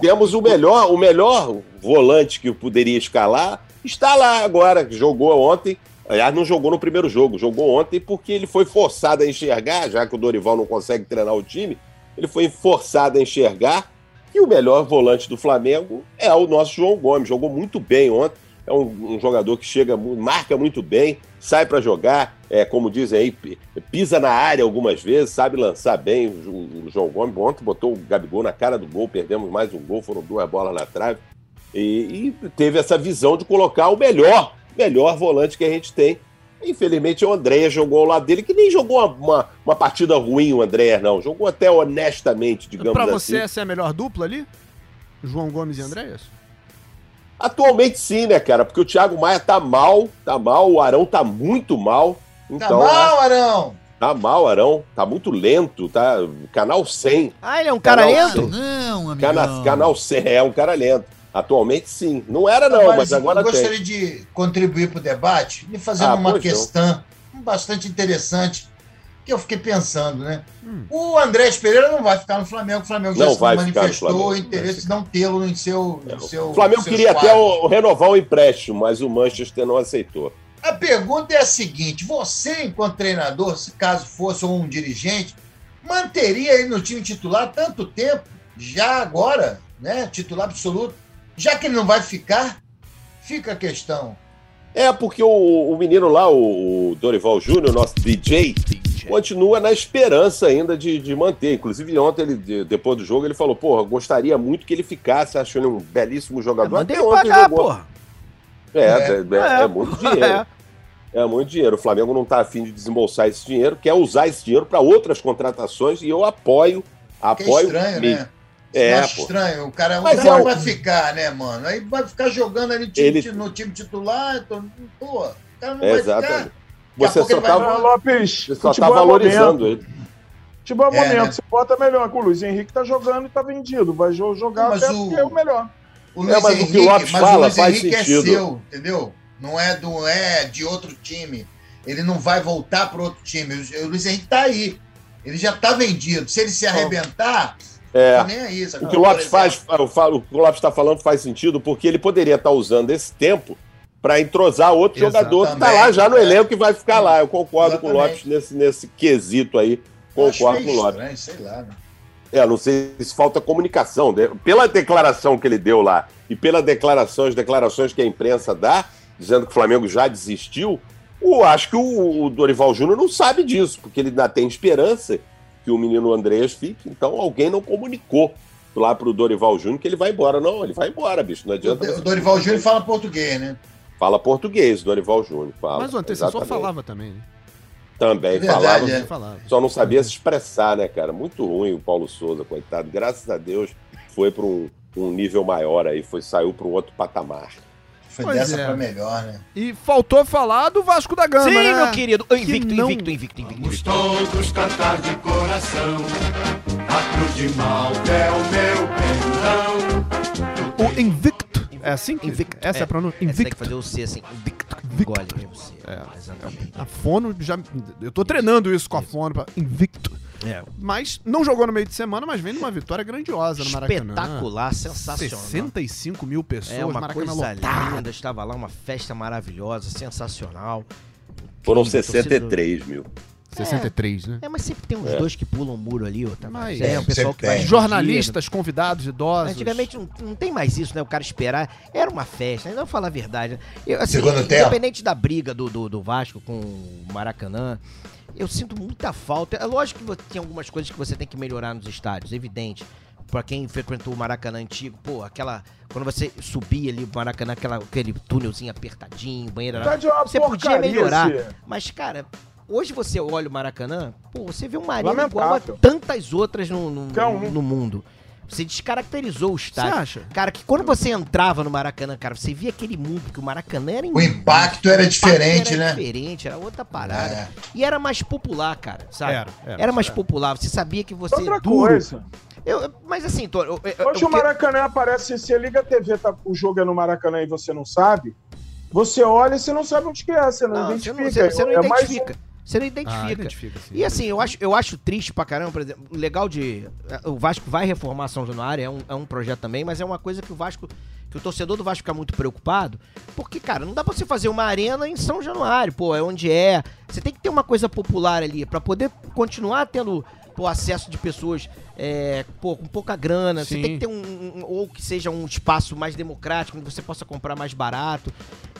S4: temos o melhor, o melhor volante que poderia escalar, está lá agora, que jogou ontem. Aliás, não jogou no primeiro jogo, jogou ontem porque ele foi forçado a enxergar, já que o Dorival não consegue treinar o time, ele foi forçado a enxergar que o melhor volante do Flamengo é o nosso João Gomes. Jogou muito bem ontem. É um, um jogador que chega, marca muito bem, sai para jogar, é, como dizem aí, pi- pisa na área algumas vezes, sabe lançar bem. O, o João Gomes ontem botou o Gabigol na cara do gol, perdemos mais um gol, foram duas bolas na trave. E, e teve essa visão de colocar o melhor, melhor volante que a gente tem. Infelizmente o André jogou ao lado dele, que nem jogou uma, uma, partida ruim, o André, não. Jogou até honestamente, digamos
S1: Pra
S4: assim.
S1: você, essa é a melhor dupla ali? João Gomes e Andréas?
S4: Atualmente sim, né, cara? Porque o Thiago Maia tá mal, tá mal, o Arão tá muito mal.
S2: Tá
S4: Então,
S2: mal, Arão?
S4: tá mal, Arão. Tá muito lento, tá? Canal 100.
S3: ah, ele é um cara
S4: Canal
S3: lento?
S4: cem.
S8: Não, amigão.
S4: Cana, canal 100 é um cara lento. Atualmente sim. Não era não, mas agora
S2: eu
S4: tem.
S2: gostaria de contribuir para o debate, me fazendo
S4: Ah,
S2: uma
S4: pois não.
S2: questão bastante interessante que eu fiquei pensando, né?
S1: Hum.
S2: O Andrés Pereira não vai ficar no Flamengo, o Flamengo já
S4: Não
S2: se
S4: vai
S2: manifestou o interesse de não tê-lo em seu, em seu.
S4: O Flamengo queria até
S2: quadros.
S4: o renovar o empréstimo, mas o Manchester não aceitou.
S2: A pergunta é a seguinte: você, enquanto treinador, se caso fosse um dirigente, manteria ele no time titular tanto tempo, já agora, né? Titular absoluto, já que ele não vai ficar? Fica a questão.
S4: É, porque o, o menino lá, o, o Dorival Júnior, nosso DJ, continua na esperança ainda de, de manter. Inclusive, ontem, ele, de- depois do jogo, ele falou: Porra, gostaria muito que ele ficasse, acho ele um belíssimo jogador.
S3: Manda
S4: Até ontem
S3: pagar,
S4: jogou.
S3: porra.
S4: É, é, é- é muito dinheiro.
S3: É.
S4: É muito dinheiro. O Flamengo não está afim de desembolsar esse dinheiro, quer usar esse dinheiro para outras contratações e eu apoio.
S2: Que é
S4: Apoio
S2: estranho,
S4: mesmo.
S2: né?
S4: É,
S2: Acho
S4: pô.
S2: estranho. O cara, o
S4: Mas
S2: cara
S4: é o-
S2: vai ficar, né, mano? Aí vai ficar jogando ali no time,
S4: Ele-
S2: no time titular. Então, pô, o cara não
S4: É,
S2: vai
S4: exatamente.
S2: ficar.
S4: Você
S2: pouco
S4: só
S2: ele vai
S4: tá,
S5: Ah, Lopes,
S4: você só tá
S5: é
S4: valorizando ele.
S5: Futebol é
S2: É,
S5: momento,
S2: né?
S5: você bota melhor. que O Luiz Henrique tá jogando e tá vendido. Vai jo- jogar
S2: Mas
S5: até
S2: o-
S5: porque é o melhor.
S2: O
S4: É,
S2: Luiz
S4: mas o que
S2: Henrique,
S4: o Lopes
S2: mas
S4: fala
S2: o Luiz
S4: faz
S2: Henrique
S4: sentido.
S2: é seu, entendeu? Não é, do, é de outro time. Ele não vai voltar para outro time. O, o Luiz Henrique tá aí. Ele já tá vendido. Se ele se arrebentar,
S4: É.
S2: tá nem aí. sabe?
S4: O que o Lopes faz, eu falo- o que o Lopes está falando faz sentido, porque ele poderia estar usando esse tempo para entrosar outro jogador que está lá já no
S2: é.
S4: elenco e vai ficar lá. Eu concordo com o
S2: Exatamente.
S4: Lopes nesse, nesse quesito aí. Concordo com o Lopes.
S2: estranho, sei lá. né?
S4: É, não sei se falta comunicação. né? Pela declaração que ele deu lá e pela declaração, as declarações que a imprensa dá, dizendo que o Flamengo já desistiu, eu acho que o, o Dorival Júnior não sabe disso, porque ele ainda tem esperança que o menino Andreas fique, então alguém não comunicou lá pro Dorival Júnior que ele vai embora. Não, ele vai embora, bicho. Não adianta.
S2: O Dorival Júnior fala português, né?
S4: Fala português, Dorival Júnior. Fala.
S1: Mas o antecessor falava também, né?
S4: Também
S2: É verdade,
S4: falava.
S2: é.
S1: Falava.
S4: Só não sabia se expressar, né, cara? Muito ruim o Paulo Souza, coitado. Graças a Deus foi para um, um nível maior aí, foi saiu para um outro patamar.
S2: Foi
S1: Pois
S2: dessa
S1: é.
S2: pra melhor, né?
S1: E faltou falar do Vasco da Gama,
S3: Sim,
S1: né?
S3: meu querido. Invicto,
S1: não-
S3: invicto, invicto, invicto,
S6: Vamos
S3: invicto.
S6: todos cantar de coração. A cruz de Malta é o meu perdão.
S1: O Invicto. É assim? que-
S3: Invicto.
S1: Essa é, a pronúncia?
S3: Essa tem que
S1: Invicto.
S3: fazer o C assim. Invicto.
S1: Invicto.
S3: C.
S1: É.
S3: Exatamente.
S1: A fono já. Eu tô treinando isso com a fono pra Invicto.
S3: É.
S1: Mas não jogou no meio de semana, mas vem numa vitória grandiosa no Maracanã.
S3: Espetacular, sensacional.
S1: 65 mil pessoas,
S3: É uma
S1: Maracanã
S3: coisa
S1: lotado.
S3: linda, estava lá, uma festa maravilhosa, sensacional.
S4: Foram
S3: Incrível,
S4: 63 mil.
S1: 63, né?
S3: É, mas sempre tem uns
S4: É.
S3: dois que pulam o muro ali, outra.
S1: Mas-
S3: é, o
S2: É,
S3: pessoal que vai.
S1: Jornalistas, convidados, idosos.
S3: Antigamente não, não tem mais isso, né? O cara esperar. Era uma festa, né? Não falar a verdade. Eu, assim,
S2: Segundo tempo.
S3: independente da briga do, do, do Vasco com o Maracanã, eu sinto muita falta. É lógico que tem algumas coisas que você tem que melhorar nos estádios, evidente. Pra quem frequentou o Maracanã antigo, pô, aquela. Quando você subia ali o Maracanã, aquela, aquele túnelzinho apertadinho, banheiro.
S5: Tá uma
S3: Você podia melhorar.
S5: esse-
S3: Mas, cara, hoje você olha o Maracanã, pô, você vê uma arena igual a tantas outras no, no,
S5: um.
S3: no mundo. Você descaracterizou o
S1: Você
S3: estádio.
S1: acha?
S3: Cara, que quando você entrava no Maracanã, cara, você via aquele mundo, que o Maracanã era
S2: O impacto era
S3: o impacto
S2: diferente,
S3: era
S2: né?
S3: diferente, era outra parada.
S2: É.
S3: E era mais popular, cara, sabe?
S1: Era, era.
S3: mais
S1: Era.
S3: popular. Você sabia que você
S5: Outra
S3: duro.
S5: coisa.
S3: Eu, mas assim, Toro, eu, eu,
S5: Hoje
S3: eu
S5: o
S3: que-
S5: Maracanã aparece, você liga a TV, tá, o jogo é no Maracanã e você não sabe, você olha e você não sabe onde que é, você não,
S3: Não, você
S5: identifica.
S3: não, você, você não
S5: é mais
S3: identifica. Você não
S1: Ah,
S3: identifica.
S1: identifica, sim.
S3: E assim, eu acho, eu acho triste pra caramba, por exemplo, o legal de. eh, O Vasco vai reformar São Januário, é um, é um projeto também, mas é uma coisa que o Vasco. Que o torcedor do Vasco fica muito preocupado, porque, cara, não dá pra você fazer uma arena em São Januário, pô, é onde é. Você tem que ter uma coisa popular ali, pra poder continuar tendo pô, acesso de pessoas é, pô, com pouca grana. Você
S1: Sim.
S3: tem que ter um, um- Ou que seja um espaço mais democrático, onde você possa comprar mais barato.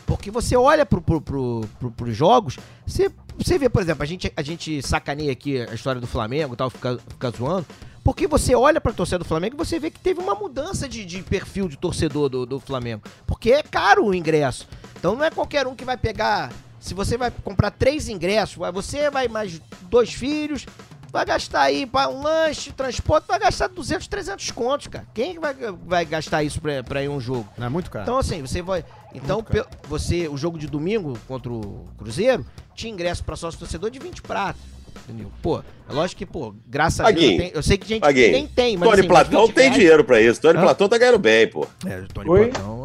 S3: Porque você olha pro, pro, pro, pro- pros jogos, você, você vê, por exemplo, a gente, a gente sacaneia aqui a história do Flamengo e tal, fica, fica zoando. Porque você olha pra torcida do Flamengo e você vê que teve uma mudança de, de perfil de torcedor do, do Flamengo. Porque é caro o ingresso. Então não é qualquer um que vai pegar. Se você vai comprar três ingressos, você vai mais dois filhos, vai gastar aí para um lanche, transporte, vai gastar 200, 300 contos, cara. Quem vai, vai gastar isso pra, pra ir um jogo?
S1: Não é muito caro.
S3: Então, assim, você vai. Então, você, o jogo de domingo contra o Cruzeiro, tinha ingresso pra sócio torcedor de 20 pratos. Entendeu? Pô, é lógico que, pô, graças a Deus. Eu, tenho- eu sei que gente
S4: Paguinho,
S3: nem tem, mas.
S4: Tony
S3: assim,
S4: Platão
S3: uns 20
S4: tem
S3: reais-
S4: dinheiro pra isso. Tony
S3: Hã?
S4: Platão tá ganhando bem, pô.
S3: É, o Tony
S5: Oi?
S3: Platão.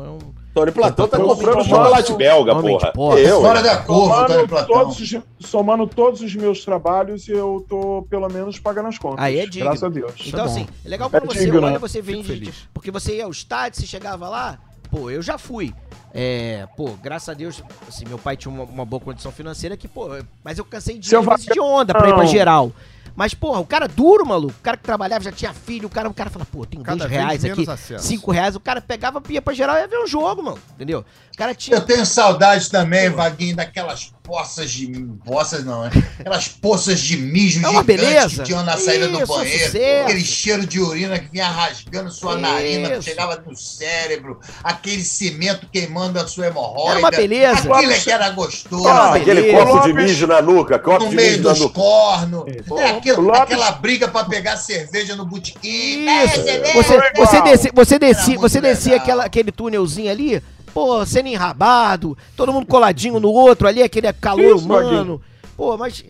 S4: Tony Platão tá comprando chocolate belga, porra.
S3: posse.
S4: Eu,
S2: Fora da curva, Tony
S5: Somando
S2: Platão.
S5: todos, os, somando todos os meus trabalhos, eu tô pelo menos pagando as contas.
S3: Aí é digno.
S5: Graças a Deus.
S3: Então,
S1: bom.
S3: assim, é legal
S5: É
S3: quando você
S5: digno,
S3: olha,
S5: né?
S3: você
S1: feliz.
S3: Porque você ia ao estádio, você chegava lá, pô, eu já fui. É, pô, graças a Deus, assim, meu pai tinha uma, uma boa condição financeira que, pô, mas eu cansei de, de onda pra ir pra geral. Mas, porra, o cara duro, maluco. O cara que trabalhava já tinha filho, o cara, o cara fala, pô, tem
S1: Cada
S3: dois reais aqui,
S1: acesso.
S3: cinco reais. O cara pegava, ia pra geral e ia ver um jogo, mano. Entendeu? Cara tinha.
S2: Eu tenho saudade também, Vaguinho, daquelas poças de. Poças não, né? Aquelas poças de mijo
S3: É uma
S2: gigantes
S3: beleza.
S2: que tinham na saída do
S3: Isso,
S2: banheiro.
S3: sucesso.
S2: Aquele cheiro de urina que vinha rasgando sua
S3: Isso.
S2: narina, chegava no cérebro, aquele cimento queimando a sua hemorroida.
S3: Era uma beleza.
S2: Aquilo é que era gostoso.
S3: Ah,
S4: Aquele copo de mijo na nuca, copo
S2: no
S4: de
S2: meio
S4: mijo
S2: dos cornos. É aquilo-
S5: o Lopes-
S2: Aquela briga pra pegar cerveja no botequim.
S3: Isso.
S2: É.
S3: Você, você, descia, você, descia, você descia aquela, aquele túnelzinho ali, pô, sendo enrabado, todo mundo coladinho no outro ali, aquele calor
S5: Isso,
S3: humano. Pô, mas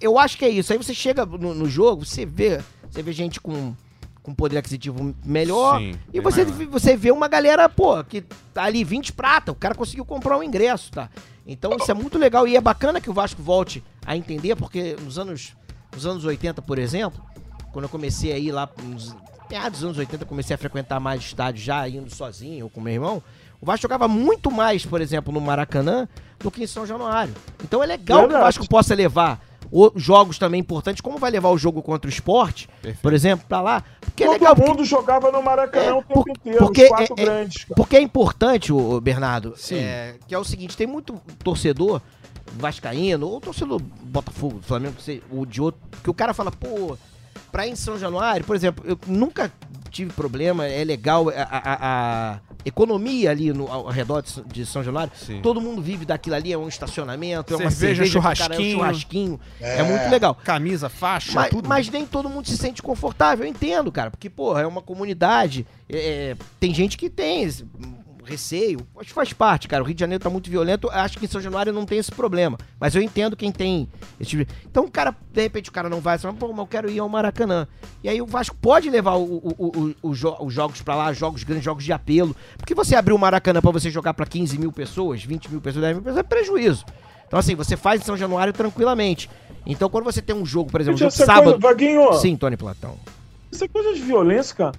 S3: eu acho que é isso. Aí você chega no, no jogo, você vê, você vê gente com, com poder aquisitivo melhor.
S1: Sim,
S3: e você,
S1: maior.
S3: você vê uma galera, pô, que tá ali 20 prata. O cara conseguiu comprar um ingresso, tá? Então isso é muito legal. E é bacana que o Vasco volte a entender, porque nos anos, nos anos 80, por exemplo, quando eu comecei a ir lá, nos meados dos anos 80, eu comecei a frequentar mais estádio já, indo sozinho ou com meu irmão. O Vasco jogava muito mais, por exemplo, no Maracanã do que em São Januário. Então é legal que o
S5: Verdade.
S3: Vasco possa levar o- jogos também importantes, como vai levar o jogo contra o esporte, por exemplo, pra lá. Porque é
S5: Todo
S3: legal. porque-
S5: mundo jogava no Maracanã
S3: É,
S5: o tempo
S3: por-
S5: inteiro,
S3: porque
S5: os quatro
S3: é- é-
S5: grandes. cara.
S3: Porque é importante, o Bernardo,
S1: Sim.
S3: é, que é o seguinte, tem muito torcedor vascaíno, ou torcedor Botafogo, Flamengo, ou de outro, que o cara fala, pô, pra ir em São Januário, por exemplo, eu nunca tive problema, é legal a- a- a economia ali no, ao redor de, São- Januário,
S1: Sim.
S3: todo mundo vive daquilo ali, é um estacionamento, é uma
S1: Cerveja,
S3: cerveja, pro cara, é um
S1: churrasquinho.
S3: churrasquinho, é,
S2: É.
S3: muito legal.
S1: Camisa, faixa,
S3: Mas,
S1: tudo.
S3: mas nem todo mundo se sente confortável, eu entendo, cara. Porque, porra, é uma comunidade. é, é, tem gente que tem esse, receio. Acho que faz parte, cara. O Rio de Janeiro tá muito violento. Acho que em São Januário não tem esse problema. Mas eu entendo quem tem esse tipo de... Então, o cara, de repente, o cara não vai. Fala, pô, mas eu quero ir ao Maracanã. E aí o Vasco pode levar o- o- o- jo- os jogos pra lá, jogos grandes, jogos de apelo. Porque você abrir o Maracanã pra você jogar pra 15 mil pessoas, 20 mil pessoas, 10 mil pessoas, é prejuízo. Então, assim, você faz em São Januário tranquilamente. Então, quando você tem um jogo, por exemplo, um jogo
S5: essa
S3: sábado.
S5: coisa, Vaguinho,
S3: Sim, Tony Platão.
S5: Isso é coisa de violência, cara.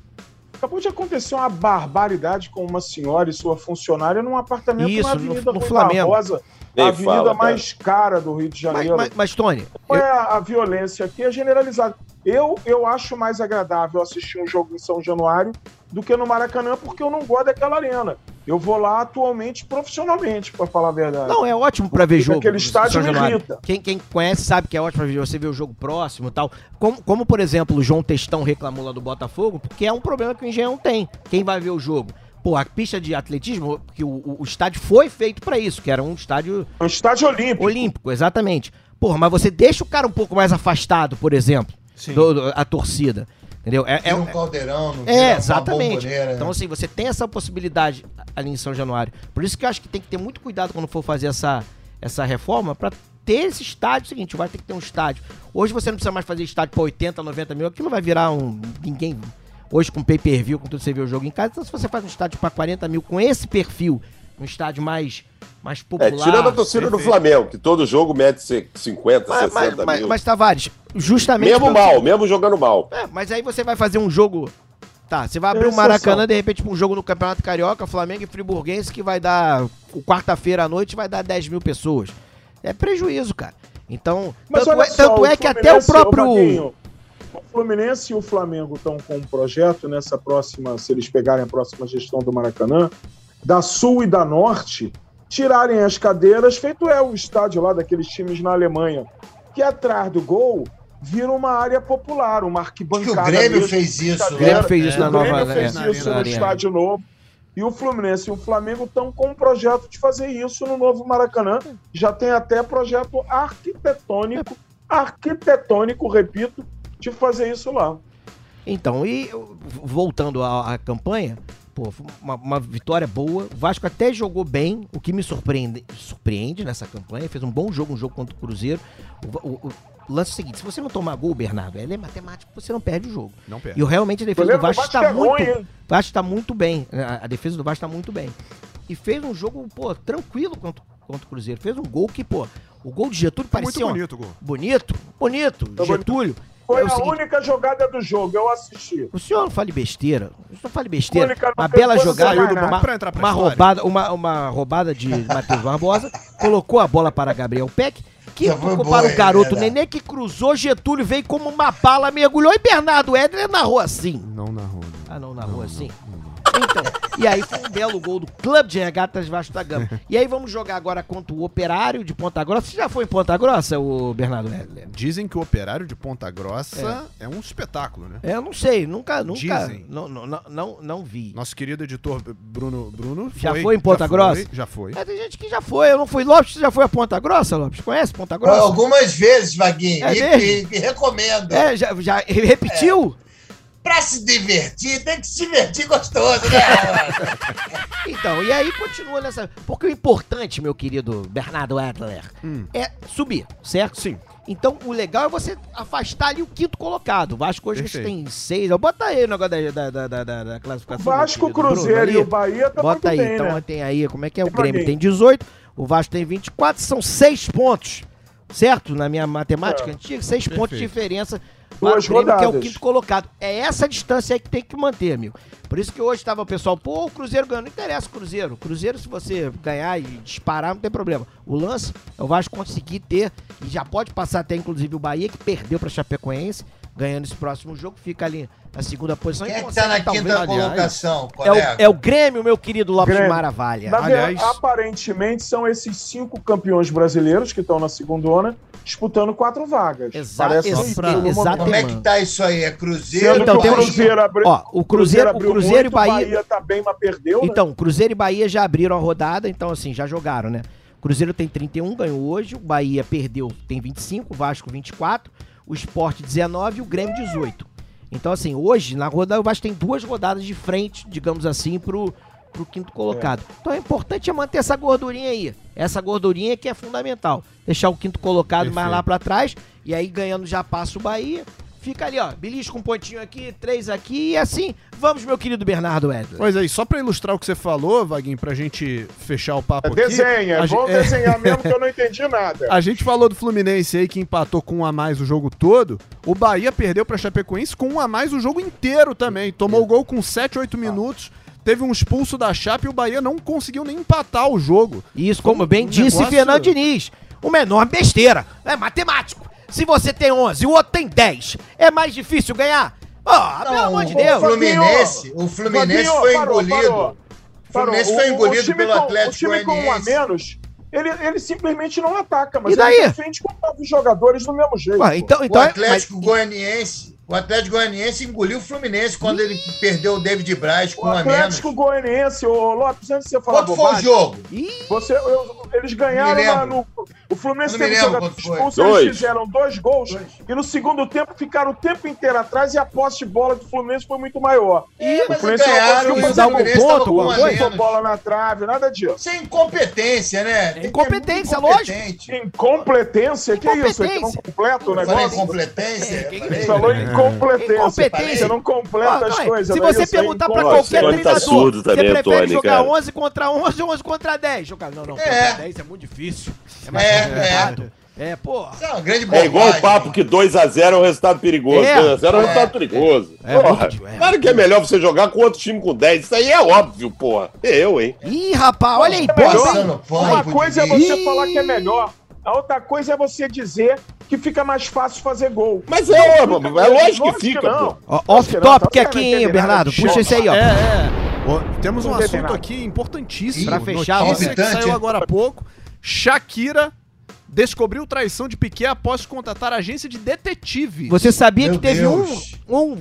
S5: Acabou de acontecer uma barbaridade com uma senhora e sua funcionária num apartamento
S3: Isso,
S5: na
S3: no-
S5: Avenida
S3: no
S5: Rui
S3: Flamengo.
S5: Barbosa, a avenida
S4: fala,
S5: mais cara do Rio de
S3: Mas,
S5: Janeiro.
S3: mas, mas, Tony,
S5: Qual
S3: eu-
S5: é a, a violência aqui? É generalizada. Eu, eu acho mais agradável assistir um jogo em São Januário do que no Maracanã, porque eu não gosto daquela arena. Eu vou lá atualmente profissionalmente, pra falar a verdade.
S3: não, é ótimo pra ver jogo.
S5: aquele estádio me irrita.
S3: Quem, quem conhece sabe que é ótimo pra ver você ver o jogo próximo e tal. Como, como, por exemplo, o João Testão reclamou lá do Botafogo, porque é um problema que o Engenhão tem. Quem vai ver o jogo? Pô, a pista de atletismo, que o, o- o estádio foi feito pra isso, que era um estádio
S5: É um estádio olímpico.
S3: olímpico, exatamente. Porra, mas você deixa o cara um pouco mais afastado, por exemplo,
S1: Sim.
S3: do- do- a torcida. Entendeu? É, é,
S2: um caldeirão, não
S3: É, exatamente.
S2: bomboneira.
S3: Então, assim, você tem essa possibilidade ali em São Januário. Por isso que eu acho que tem que ter muito cuidado quando for fazer essa, essa reforma pra ter esse estádio. Seguinte, vai ter que ter um estádio. Hoje você não precisa mais fazer estádio pra 80, 90 mil. Aquilo vai virar um. Ninguém. Hoje com pay per view, com tudo você vê o jogo em casa. Então, se você faz um estádio pra 40 mil com esse perfil, um estádio mais, mais
S4: É,
S3: popular.
S4: tirando a torcida do Flamengo, que todo jogo mete se- 50,
S3: Mas,
S4: 60
S3: mas,
S4: mil.
S3: mas, Tavares, justamente.
S4: mesmo mal, mesmo jogando mal.
S3: É, mas aí você vai fazer um jogo. Tá, você vai abrir o
S5: Exceção.
S3: Maracanã, de repente, pra um jogo no Campeonato Carioca, Flamengo e Friburguense, que vai dar. o Quarta-feira à noite vai dar 10 mil pessoas. É prejuízo, cara. Então.
S5: Mas
S3: tanto é,
S5: só,
S3: tanto
S5: o
S3: é que até o
S5: ô,
S3: próprio.
S5: O Fluminense e o Flamengo estão com um projeto nessa próxima, se eles pegarem a próxima gestão do Maracanã, da Sul e da Norte, tirarem as cadeiras, feito é o estádio lá daqueles times na Alemanha, que atrás do gol vira uma área popular, uma
S2: Acho que
S5: arquibancada.
S2: o Grêmio
S5: mesmo,
S2: fez isso.
S5: cadeira.
S3: O Grêmio fez isso
S5: O
S3: na
S5: Grêmio
S3: nova.
S5: fez
S3: é,
S5: isso
S3: na
S5: no estádio novo. E o Fluminense e o Flamengo estão com um projeto de fazer isso no novo Maracanã. Já tem até projeto arquitetônico, arquitetônico, repito, de fazer isso lá.
S3: Então, e voltando à, à campanha, pô, foi uma, uma vitória boa. O Vasco até jogou bem, o que me surpreende, surpreende nessa campanha. Fez um bom jogo, um jogo contra o Cruzeiro. O, o- o lance é o seguinte: se você não tomar gol, Bernardo, ele é matemático, você não perde o jogo.
S1: Não
S3: E
S1: perde.
S3: o- realmente a defesa do Vasco está
S5: é
S3: muito.
S5: ruim,
S3: Vasco tá muito bem. A, a defesa do Vasco tá muito bem. E fez um jogo, pô, tranquilo contra, contra o Cruzeiro. Fez um gol que, pô, o gol de Getúlio
S1: muito
S3: parecia. um-
S1: bonito o gol.
S3: bonito, bonito.
S5: Tá bonito. Foi
S3: é
S5: a
S3: seguinte,
S5: única jogada do jogo, eu assisti.
S3: o senhor não fale besteira. O senhor não fale besteira.
S5: Não
S3: Uma bela jogada, uma,
S1: Pra entrar pra
S3: uma roubada, uma, uma roubada de Matheus Barbosa, colocou a bola para Gabriel Peck, que
S2: boa,
S3: para o
S2: é
S3: garoto. Nenê, que cruzou, Getúlio veio como uma bala, mergulhou e Bernardo Éder narrou assim.
S1: Não na rua.
S3: Ah, não, narrou assim? Então, e aí foi um belo gol do Clube de Regatas Vasco da Gama. E aí vamos jogar agora contra o Operário de Ponta Grossa. Você já foi em Ponta Grossa, o Bernardo Éder?
S1: Dizem que o operário de Ponta Grossa é, um espetáculo, né?
S3: É, eu não sei, nunca, nunca,
S1: Dizem.
S3: não, não, não, não, não vi.
S1: Nosso querido editor Bruno Bruno
S3: Já foi em Ponta
S1: já
S3: Grossa?
S1: Foi, já foi.
S3: É, tem gente que já foi, eu não fui. Lopes, você já foi a Ponta Grossa, Lopes? Conhece Ponta Grossa?
S2: Algumas vezes, Vaguinho.
S3: É
S2: e, e- e recomendo.
S3: É, já, já repetiu?
S2: Pra se divertir, tem que se divertir gostoso, né?
S3: Então, e aí continua nessa. Porque o importante, meu querido Bernardo Adler,
S1: Hum.
S3: é subir, certo?
S1: Sim.
S3: Então, o legal é você afastar ali o quinto colocado. O Vasco hoje
S1: Perfeito.
S3: tem seis. Bota aí o negócio da, da, da, da, da classificação.
S5: Vasco,
S3: meu querido
S5: Cruzeiro
S3: Bruno,
S5: e o Bahia tá
S3: Bota aí,
S5: bem,
S3: então
S5: né?
S3: tem aí, como é que é? O
S5: Tem
S3: Grêmio tem 18, o Vasco tem 24, são seis pontos. Certo? Na minha matemática
S5: É.
S3: antiga, seis pontos de
S1: Perfeito.
S3: diferença para o
S5: Duas
S3: Grêmio, que é o
S5: rodadas.
S3: quinto colocado. É essa distância aí que tem que manter, amigo. Por isso que hoje estava o pessoal, pô, o Cruzeiro ganhou. Não interessa o Cruzeiro. Cruzeiro, se você ganhar e disparar, não tem problema. O lance é o Vasco conseguir ter, e já pode passar até inclusive o Bahia, que perdeu para Chapecoense, ganhando esse próximo jogo, fica ali na segunda posição.
S2: Quem
S3: e
S2: é que tá na quinta colocação,
S3: é o, é o Grêmio, meu querido Lopes
S5: Grêmio.
S3: Maravilha.
S5: Na
S1: Aliás-
S5: aparentemente são esses cinco campeões brasileiros que estão na segundona disputando quatro vagas.
S3: Exa-
S5: Parece
S3: ex-
S5: isso,
S1: pra-
S3: exato.
S2: Como é que tá isso aí? É Cruzeiro,
S3: Então,
S5: o Cruzeiro abriu,
S3: Ó, o Cruzeiro, o Cruzeiro e
S5: muito, o
S3: Bahia.
S5: Bahia tá bem, mas perdeu, né?
S3: Então, Cruzeiro e Bahia já abriram a rodada, então assim, já jogaram, né? Cruzeiro tem 31, ganhou hoje, o Bahia perdeu, tem 25, o Vasco 24, o Sport 19 e o Grêmio 18. Então, assim, hoje, na rodada, o Vasco tem duas rodadas de frente, digamos assim, pro, pro quinto colocado. Então, é importante é manter essa gordurinha aí. Essa gordurinha que é fundamental. Deixar o quinto colocado mais
S1: Perfeito.
S3: lá pra trás, e aí ganhando já passa o Bahia. Fica ali, ó, belisca um pontinho aqui, três aqui, e assim, vamos, meu querido Bernardo Edler.
S1: Pois aí, só pra ilustrar o que você falou, Vaguinho, pra gente fechar o papo aqui.
S5: Desenha,
S1: a
S5: vamos
S1: gente- é,
S5: desenhar mesmo que eu não entendi nada.
S1: A gente falou do Fluminense aí que empatou com um a mais o jogo todo. O Bahia perdeu pra Chapecoense com um a mais o jogo inteiro também. Tomou o gol com 7, 8 minutos. Teve um expulso da Chape e o Bahia não conseguiu nem empatar o jogo.
S3: Isso, como
S1: Um
S3: bem disse
S1: negócio-
S3: Fernando Diniz. Uma enorme besteira. É matemático. Se você tem 11 e o outro tem 10, é mais difícil ganhar? Ah, pelo
S2: Não,
S3: amor de
S2: o
S3: Deus.
S2: Fluminense, o Fluminense
S5: Fabinho,
S2: foi
S5: parou,
S2: engolido.
S5: parou.
S2: O Fluminense
S5: Parou.
S2: foi
S5: O- o
S2: engolido
S5: time
S2: pelo
S5: com-
S2: Atlético
S5: O time com um a
S2: Goianiense.
S5: menos, ele, ele simplesmente não ataca, mas
S3: E daí?
S5: ele defende com nove jogadores do mesmo jeito.
S3: Ué, então, então
S2: o
S3: é-
S2: Atlético
S3: mas-
S2: Goianiense, o Atlético Goianiense engoliu o Fluminense quando ele perdeu o David Braz com
S5: o
S2: a menos.
S5: Atlético Goianiense, ô Lopes, antes de você falar
S2: Quanto foi o jogo?
S3: Ih,
S5: Você, eu- eles ganharam
S2: Não
S5: no. O Fluminense
S2: não
S5: teve jogador
S2: foi.
S5: expulso,
S4: Dois.
S5: eles fizeram dois gols
S2: Dois.
S5: e no segundo tempo ficaram o tempo inteiro atrás e a posse de bola do Fluminense foi muito maior.
S2: É,
S5: o não
S2: ganharam
S5: conseguiu
S2: e o Fluminense
S3: ponto,
S2: tava com
S3: alguma
S2: um a
S3: coisa?
S5: Botou
S2: menos.
S5: bola na trave, nada disso.
S2: Isso é incompetência, né? Tem
S3: Incompetência,
S2: incompetente.
S5: Incompetência? Que isso? É que não completa o
S2: falei
S5: negócio?
S2: incompetência?
S5: Você falou incompetência.
S3: Incompetência.
S5: Você não completa
S3: Pô,
S5: as coisas.
S3: se você
S5: é
S3: perguntar pra
S5: incompetência.
S3: qualquer
S4: Tony tá
S3: treinador,
S4: surdo também,
S3: você prefere
S4: Tony,
S3: jogar
S4: cara.
S3: 11 contra 11 ou 11 contra 10? Jogar, não, não,
S2: É.
S3: contra 10 é muito difícil. É mais
S2: É,
S3: complicado. É, pô.
S2: Isso é uma grande
S4: É
S2: bobagem.
S4: igual o papo que 2x0 é um resultado perigoso.
S3: É.
S4: 2x0 é um
S2: É.
S4: resultado perigoso.
S3: É,
S4: porra,
S3: muito, é.
S4: claro que é melhor você jogar com outro time com 10. Isso aí é óbvio, porra. Eu, hein?
S3: Ih, rapaz, olha aí,
S5: É
S2: pano
S5: Uma coisa é você falar que é melhor, a outra coisa é você dizer que fica mais fácil fazer gol.
S4: Mas é, é lógico que fica,
S5: não.
S3: Ó,
S5: Acho que
S3: Off
S5: não,
S3: topic
S5: tá
S3: aqui, hein, Bernardo? Puxa esse aí, ó.
S1: É, é. Ó, temos um
S5: Não
S1: assunto aqui importantíssimo.
S3: Pra fechar,
S1: Notícia
S2: ó.
S1: que saiu agora há pouco. Shakira descobriu traição de Piquet após contratar agência de detetive.
S3: Você sabia
S2: Meu
S3: que teve
S2: Deus.
S3: um, um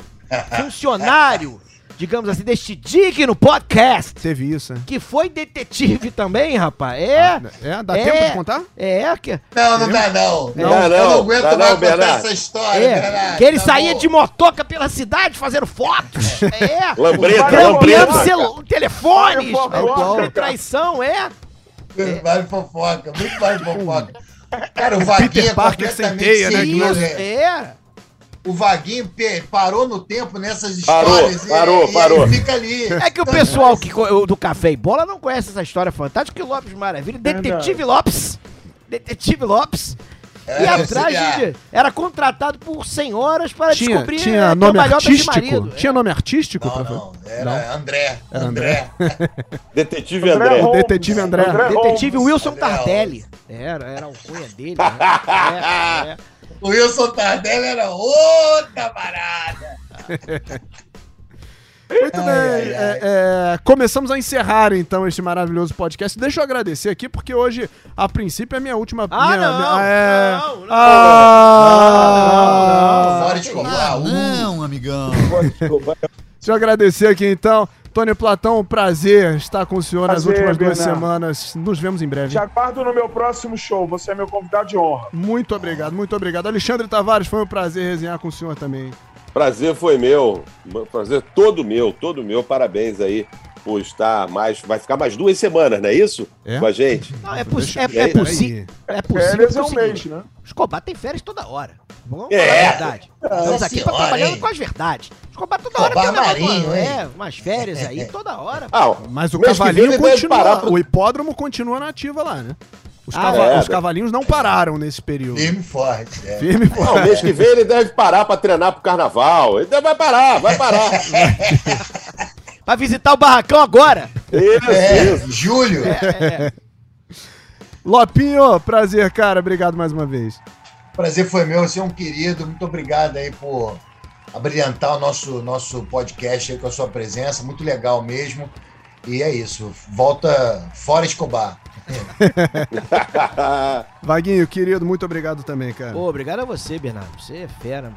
S3: funcionário, digamos assim, deste digno podcast,
S1: Teve isso, né?
S3: que foi detetive também, rapaz? É.
S1: É, dá
S3: É.
S1: tempo de contar?
S3: É, que,
S2: Não, não dá não.
S4: Não,
S2: eu
S4: não,
S2: não aguento
S4: dá não,
S2: mais contar
S4: Bernardo.
S2: essa história,
S3: é,
S2: Bernardo.
S3: que ele
S2: Tá
S3: saía
S2: bom.
S3: de motoca pela cidade fazendo fotos. É.
S4: Lambreta, lambreta.
S3: telefones.
S5: Vai, fofoca,
S3: É, traição, é.
S2: Mais fofoca, muito mais fofoca. Cara, o Vaguinho
S1: Peter
S2: é
S1: Parker sem teia, né,
S2: né?
S3: É.
S2: O Vaguinho parou no tempo nessas
S4: Parou,
S2: histórias. e-
S4: parou,
S2: e,
S4: parou.
S2: fica ali.
S3: É que o pessoal que, do Café e Bola não conhece essa história fantástica que o Lopes Maravilha, Detetive Lopes, Detetive Lopes,
S2: É,
S3: e atrás
S2: sei,
S3: de, era contratado por senhoras para
S1: Tinha,
S3: descobrir
S1: tinha
S3: eh,
S1: nome artístico?
S3: marido.
S1: Tinha nome artístico?
S2: Não, não. Era André.
S1: Era
S2: André.
S4: Detetive
S5: André
S4: André.
S1: Detetive André.
S3: Detetive
S5: Holmes.
S3: Wilson
S2: André
S3: Tardelli. Era, era o cunha dele. Né? É, é.
S2: O Wilson Tardelli era ô camarada.
S1: Muito
S2: Ai,
S1: bem.
S2: ai, ai.
S1: é, é, começamos a encerrar então este maravilhoso podcast. Deixa eu agradecer aqui, porque hoje, a princípio, é minha última.
S3: Ah,
S1: minha,
S3: não,
S1: minha- é...
S3: não, não.
S1: Ah,
S2: Fora de Escobar. Uh,
S8: Não, amigão.
S1: Deixa eu agradecer aqui então. Tony Platão, prazer estar com o senhor nas
S5: Prazer,
S1: últimas duas
S5: Bernardo.
S1: semanas. Nos vemos em breve.
S5: Te aguardo no meu próximo show. Você é meu convidado de honra.
S1: Muito obrigado, muito obrigado. Alexandre Tavares, foi um prazer resenhar com o senhor também.
S4: Prazer foi meu. Prazer todo meu, todo meu. Parabéns aí por estar mais. Vai ficar mais duas semanas, não é isso?
S1: É?
S4: Com a gente.
S3: Não, é, possi- é, é, possi- é possível.
S5: Férias é um mês, né?
S3: Escobar tem férias toda hora. Vamos
S4: É.
S3: falar a verdade. Estamos aqui pra
S2: senhora,
S3: trabalhando
S2: hein?
S3: com as verdades. Escobar toda hora
S2: Escobar
S3: tem um
S2: Marinho, hein?
S3: É, umas férias aí toda hora.
S4: Ah,
S1: Mas o cavalinho continua.
S4: parar pro-
S1: O hipódromo continua na ativa lá, né? Os,
S3: Ah,
S1: cava-
S4: é,
S1: os cavalinhos não pararam nesse período.
S2: Firme e forte. É.
S1: Firme e
S4: Não,
S1: forte.
S4: mês que vem ele deve parar pra treinar pro carnaval. Ele vai parar, vai parar.
S3: Vai visitar o barracão agora.
S4: Isso,
S2: É. Júlio.
S1: Lopinho, prazer, cara. Obrigado mais uma vez.
S2: Prazer foi meu, você é um querido. Muito obrigado aí por abrilhantar o nosso, nosso podcast aí com a sua presença. Muito legal mesmo. E é isso. Volta fora Escobar.
S1: Vaguinho, querido, muito obrigado também, cara.
S3: Pô, obrigado a você, Bernardo. Você é fera,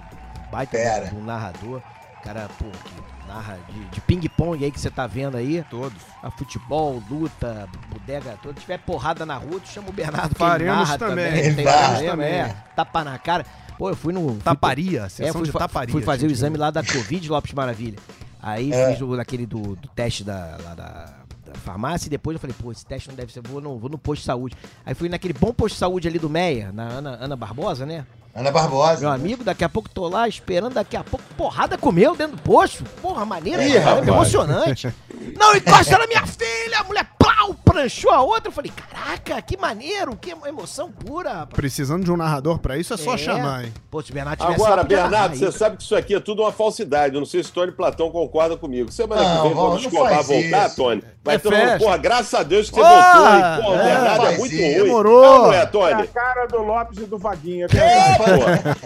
S3: baita
S2: Fera.
S3: do narrador. Cara, pô, que narra de, de ping-pong aí que você tá vendo aí.
S1: Todos.
S3: A futebol, luta, bodega toda. Se tiver porrada na rua, tu chama o Bernardo que
S1: Faremos
S3: ele narra
S1: também.
S3: também. Tem problema,
S1: também.
S3: é. Tapa na cara. Pô, eu fui no... fui-
S1: Taparia,
S3: É,
S1: sessão
S3: fui,
S1: de taparia.
S3: fui fazer o exame lá da Covid, Lopes Maravilha. Aí
S2: É.
S3: fiz o, daquele do, do teste da, lá da, da farmácia e depois eu falei, pô, esse teste não deve ser, vou no, vou no posto de saúde. Aí fui naquele bom posto de saúde ali do Meia, na Ana, Ana Barbosa, né?
S2: Ana Barbosa.
S3: Meu amigo, daqui a pouco tô lá esperando, daqui a pouco porrada comeu dentro do posto. Porra,
S4: Ih,
S3: caramba,
S4: rapaz.
S3: emocionante. Não encosta na minha filha, mulher pau, pranchou a outra. Eu falei, caraca, que maneiro, que emoção pura, rapaz.
S1: Precisando de um narrador pra isso, é só
S3: É.
S1: chamar, hein?
S3: Pô, se o Bernardo tivesse
S4: Agora,
S3: lá,
S4: Bernardo, você sabe que isso aqui é tudo uma falsidade. Eu não sei se Tony Platão concorda comigo. Semana
S2: Não,
S4: que vem,
S2: vamos,
S4: quando o
S2: faz
S4: voltar,
S2: isso.
S4: Tony, vai
S1: É
S4: todo mundo,
S1: festa.
S4: porra, graças a Deus que você
S1: Porra,
S4: voltou. E, porra, o
S1: é,
S4: Bernardo é muito
S2: isso.
S4: ruim.
S1: Demorou.
S4: Não, não é,
S5: É a
S4: Tony?
S5: cara do Lopes e do Vaguinha.
S4: É, porra.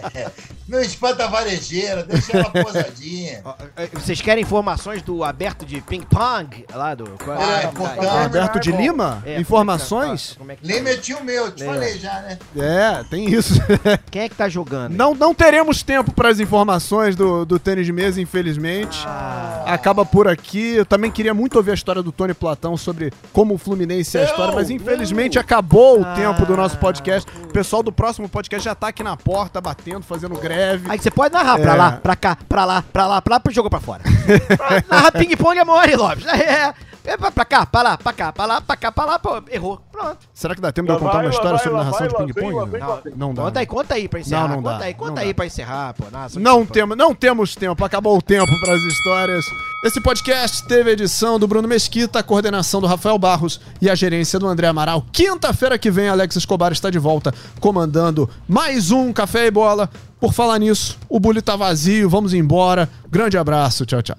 S2: Não espanta a varejeira, deixa ela posadinha.
S3: Eh, Vocês querem informações do aberto de ping-pong? Lá do. qual é o
S2: Ah, importante.
S1: Alberto de
S5: é.
S1: Lima?
S3: É,
S1: Informações?
S3: Como é que tá?
S2: Lima é tio meu, te
S3: É.
S2: falei já, né?
S1: É, tem isso.
S3: Quem é que tá jogando?
S1: Não, não teremos tempo para as informações do, do tênis de mesa, infelizmente.
S3: Ah.
S1: Acaba por aqui. Eu também queria muito ouvir a história do Tony Platão sobre como o Fluminense é a história, mas infelizmente acabou o
S3: Ah.
S1: tempo do nosso podcast. O pessoal do próximo podcast já tá aqui na porta, batendo, fazendo greve.
S3: Aí você pode narrar pra
S1: É.
S3: lá, pra cá, pra lá, pra lá, pra lá, pro jogo pra fora. Narrar ping-pong é mole, Lopes. É, é pra pra cá, pra lá, pra cá, pra lá, pra cá, pra lá, pô, errou. Pronto.
S1: Será que dá tempo de eu contar
S5: vai,
S1: uma história
S5: vai,
S1: sobre narração
S5: vai, lá
S1: de ping-pong?
S5: vem.
S1: Não dá.
S3: Conta aí, conta aí pra encerrar.
S1: Não, não
S3: conta
S1: dá,
S3: aí, conta
S1: não
S3: aí
S1: dá.
S3: pra encerrar, pô. Nossa,
S1: Não, temo, não temos tempo, acabou o tempo para as histórias. Esse podcast teve a edição do Bruno Mesquita, a coordenação do Rafael Barros e a gerência do André Amaral. Quinta-feira que vem, Alex Escobar está de volta comandando mais um Café e Bola. Por falar nisso, o bully tá vazio, vamos embora. Grande abraço, tchau, tchau.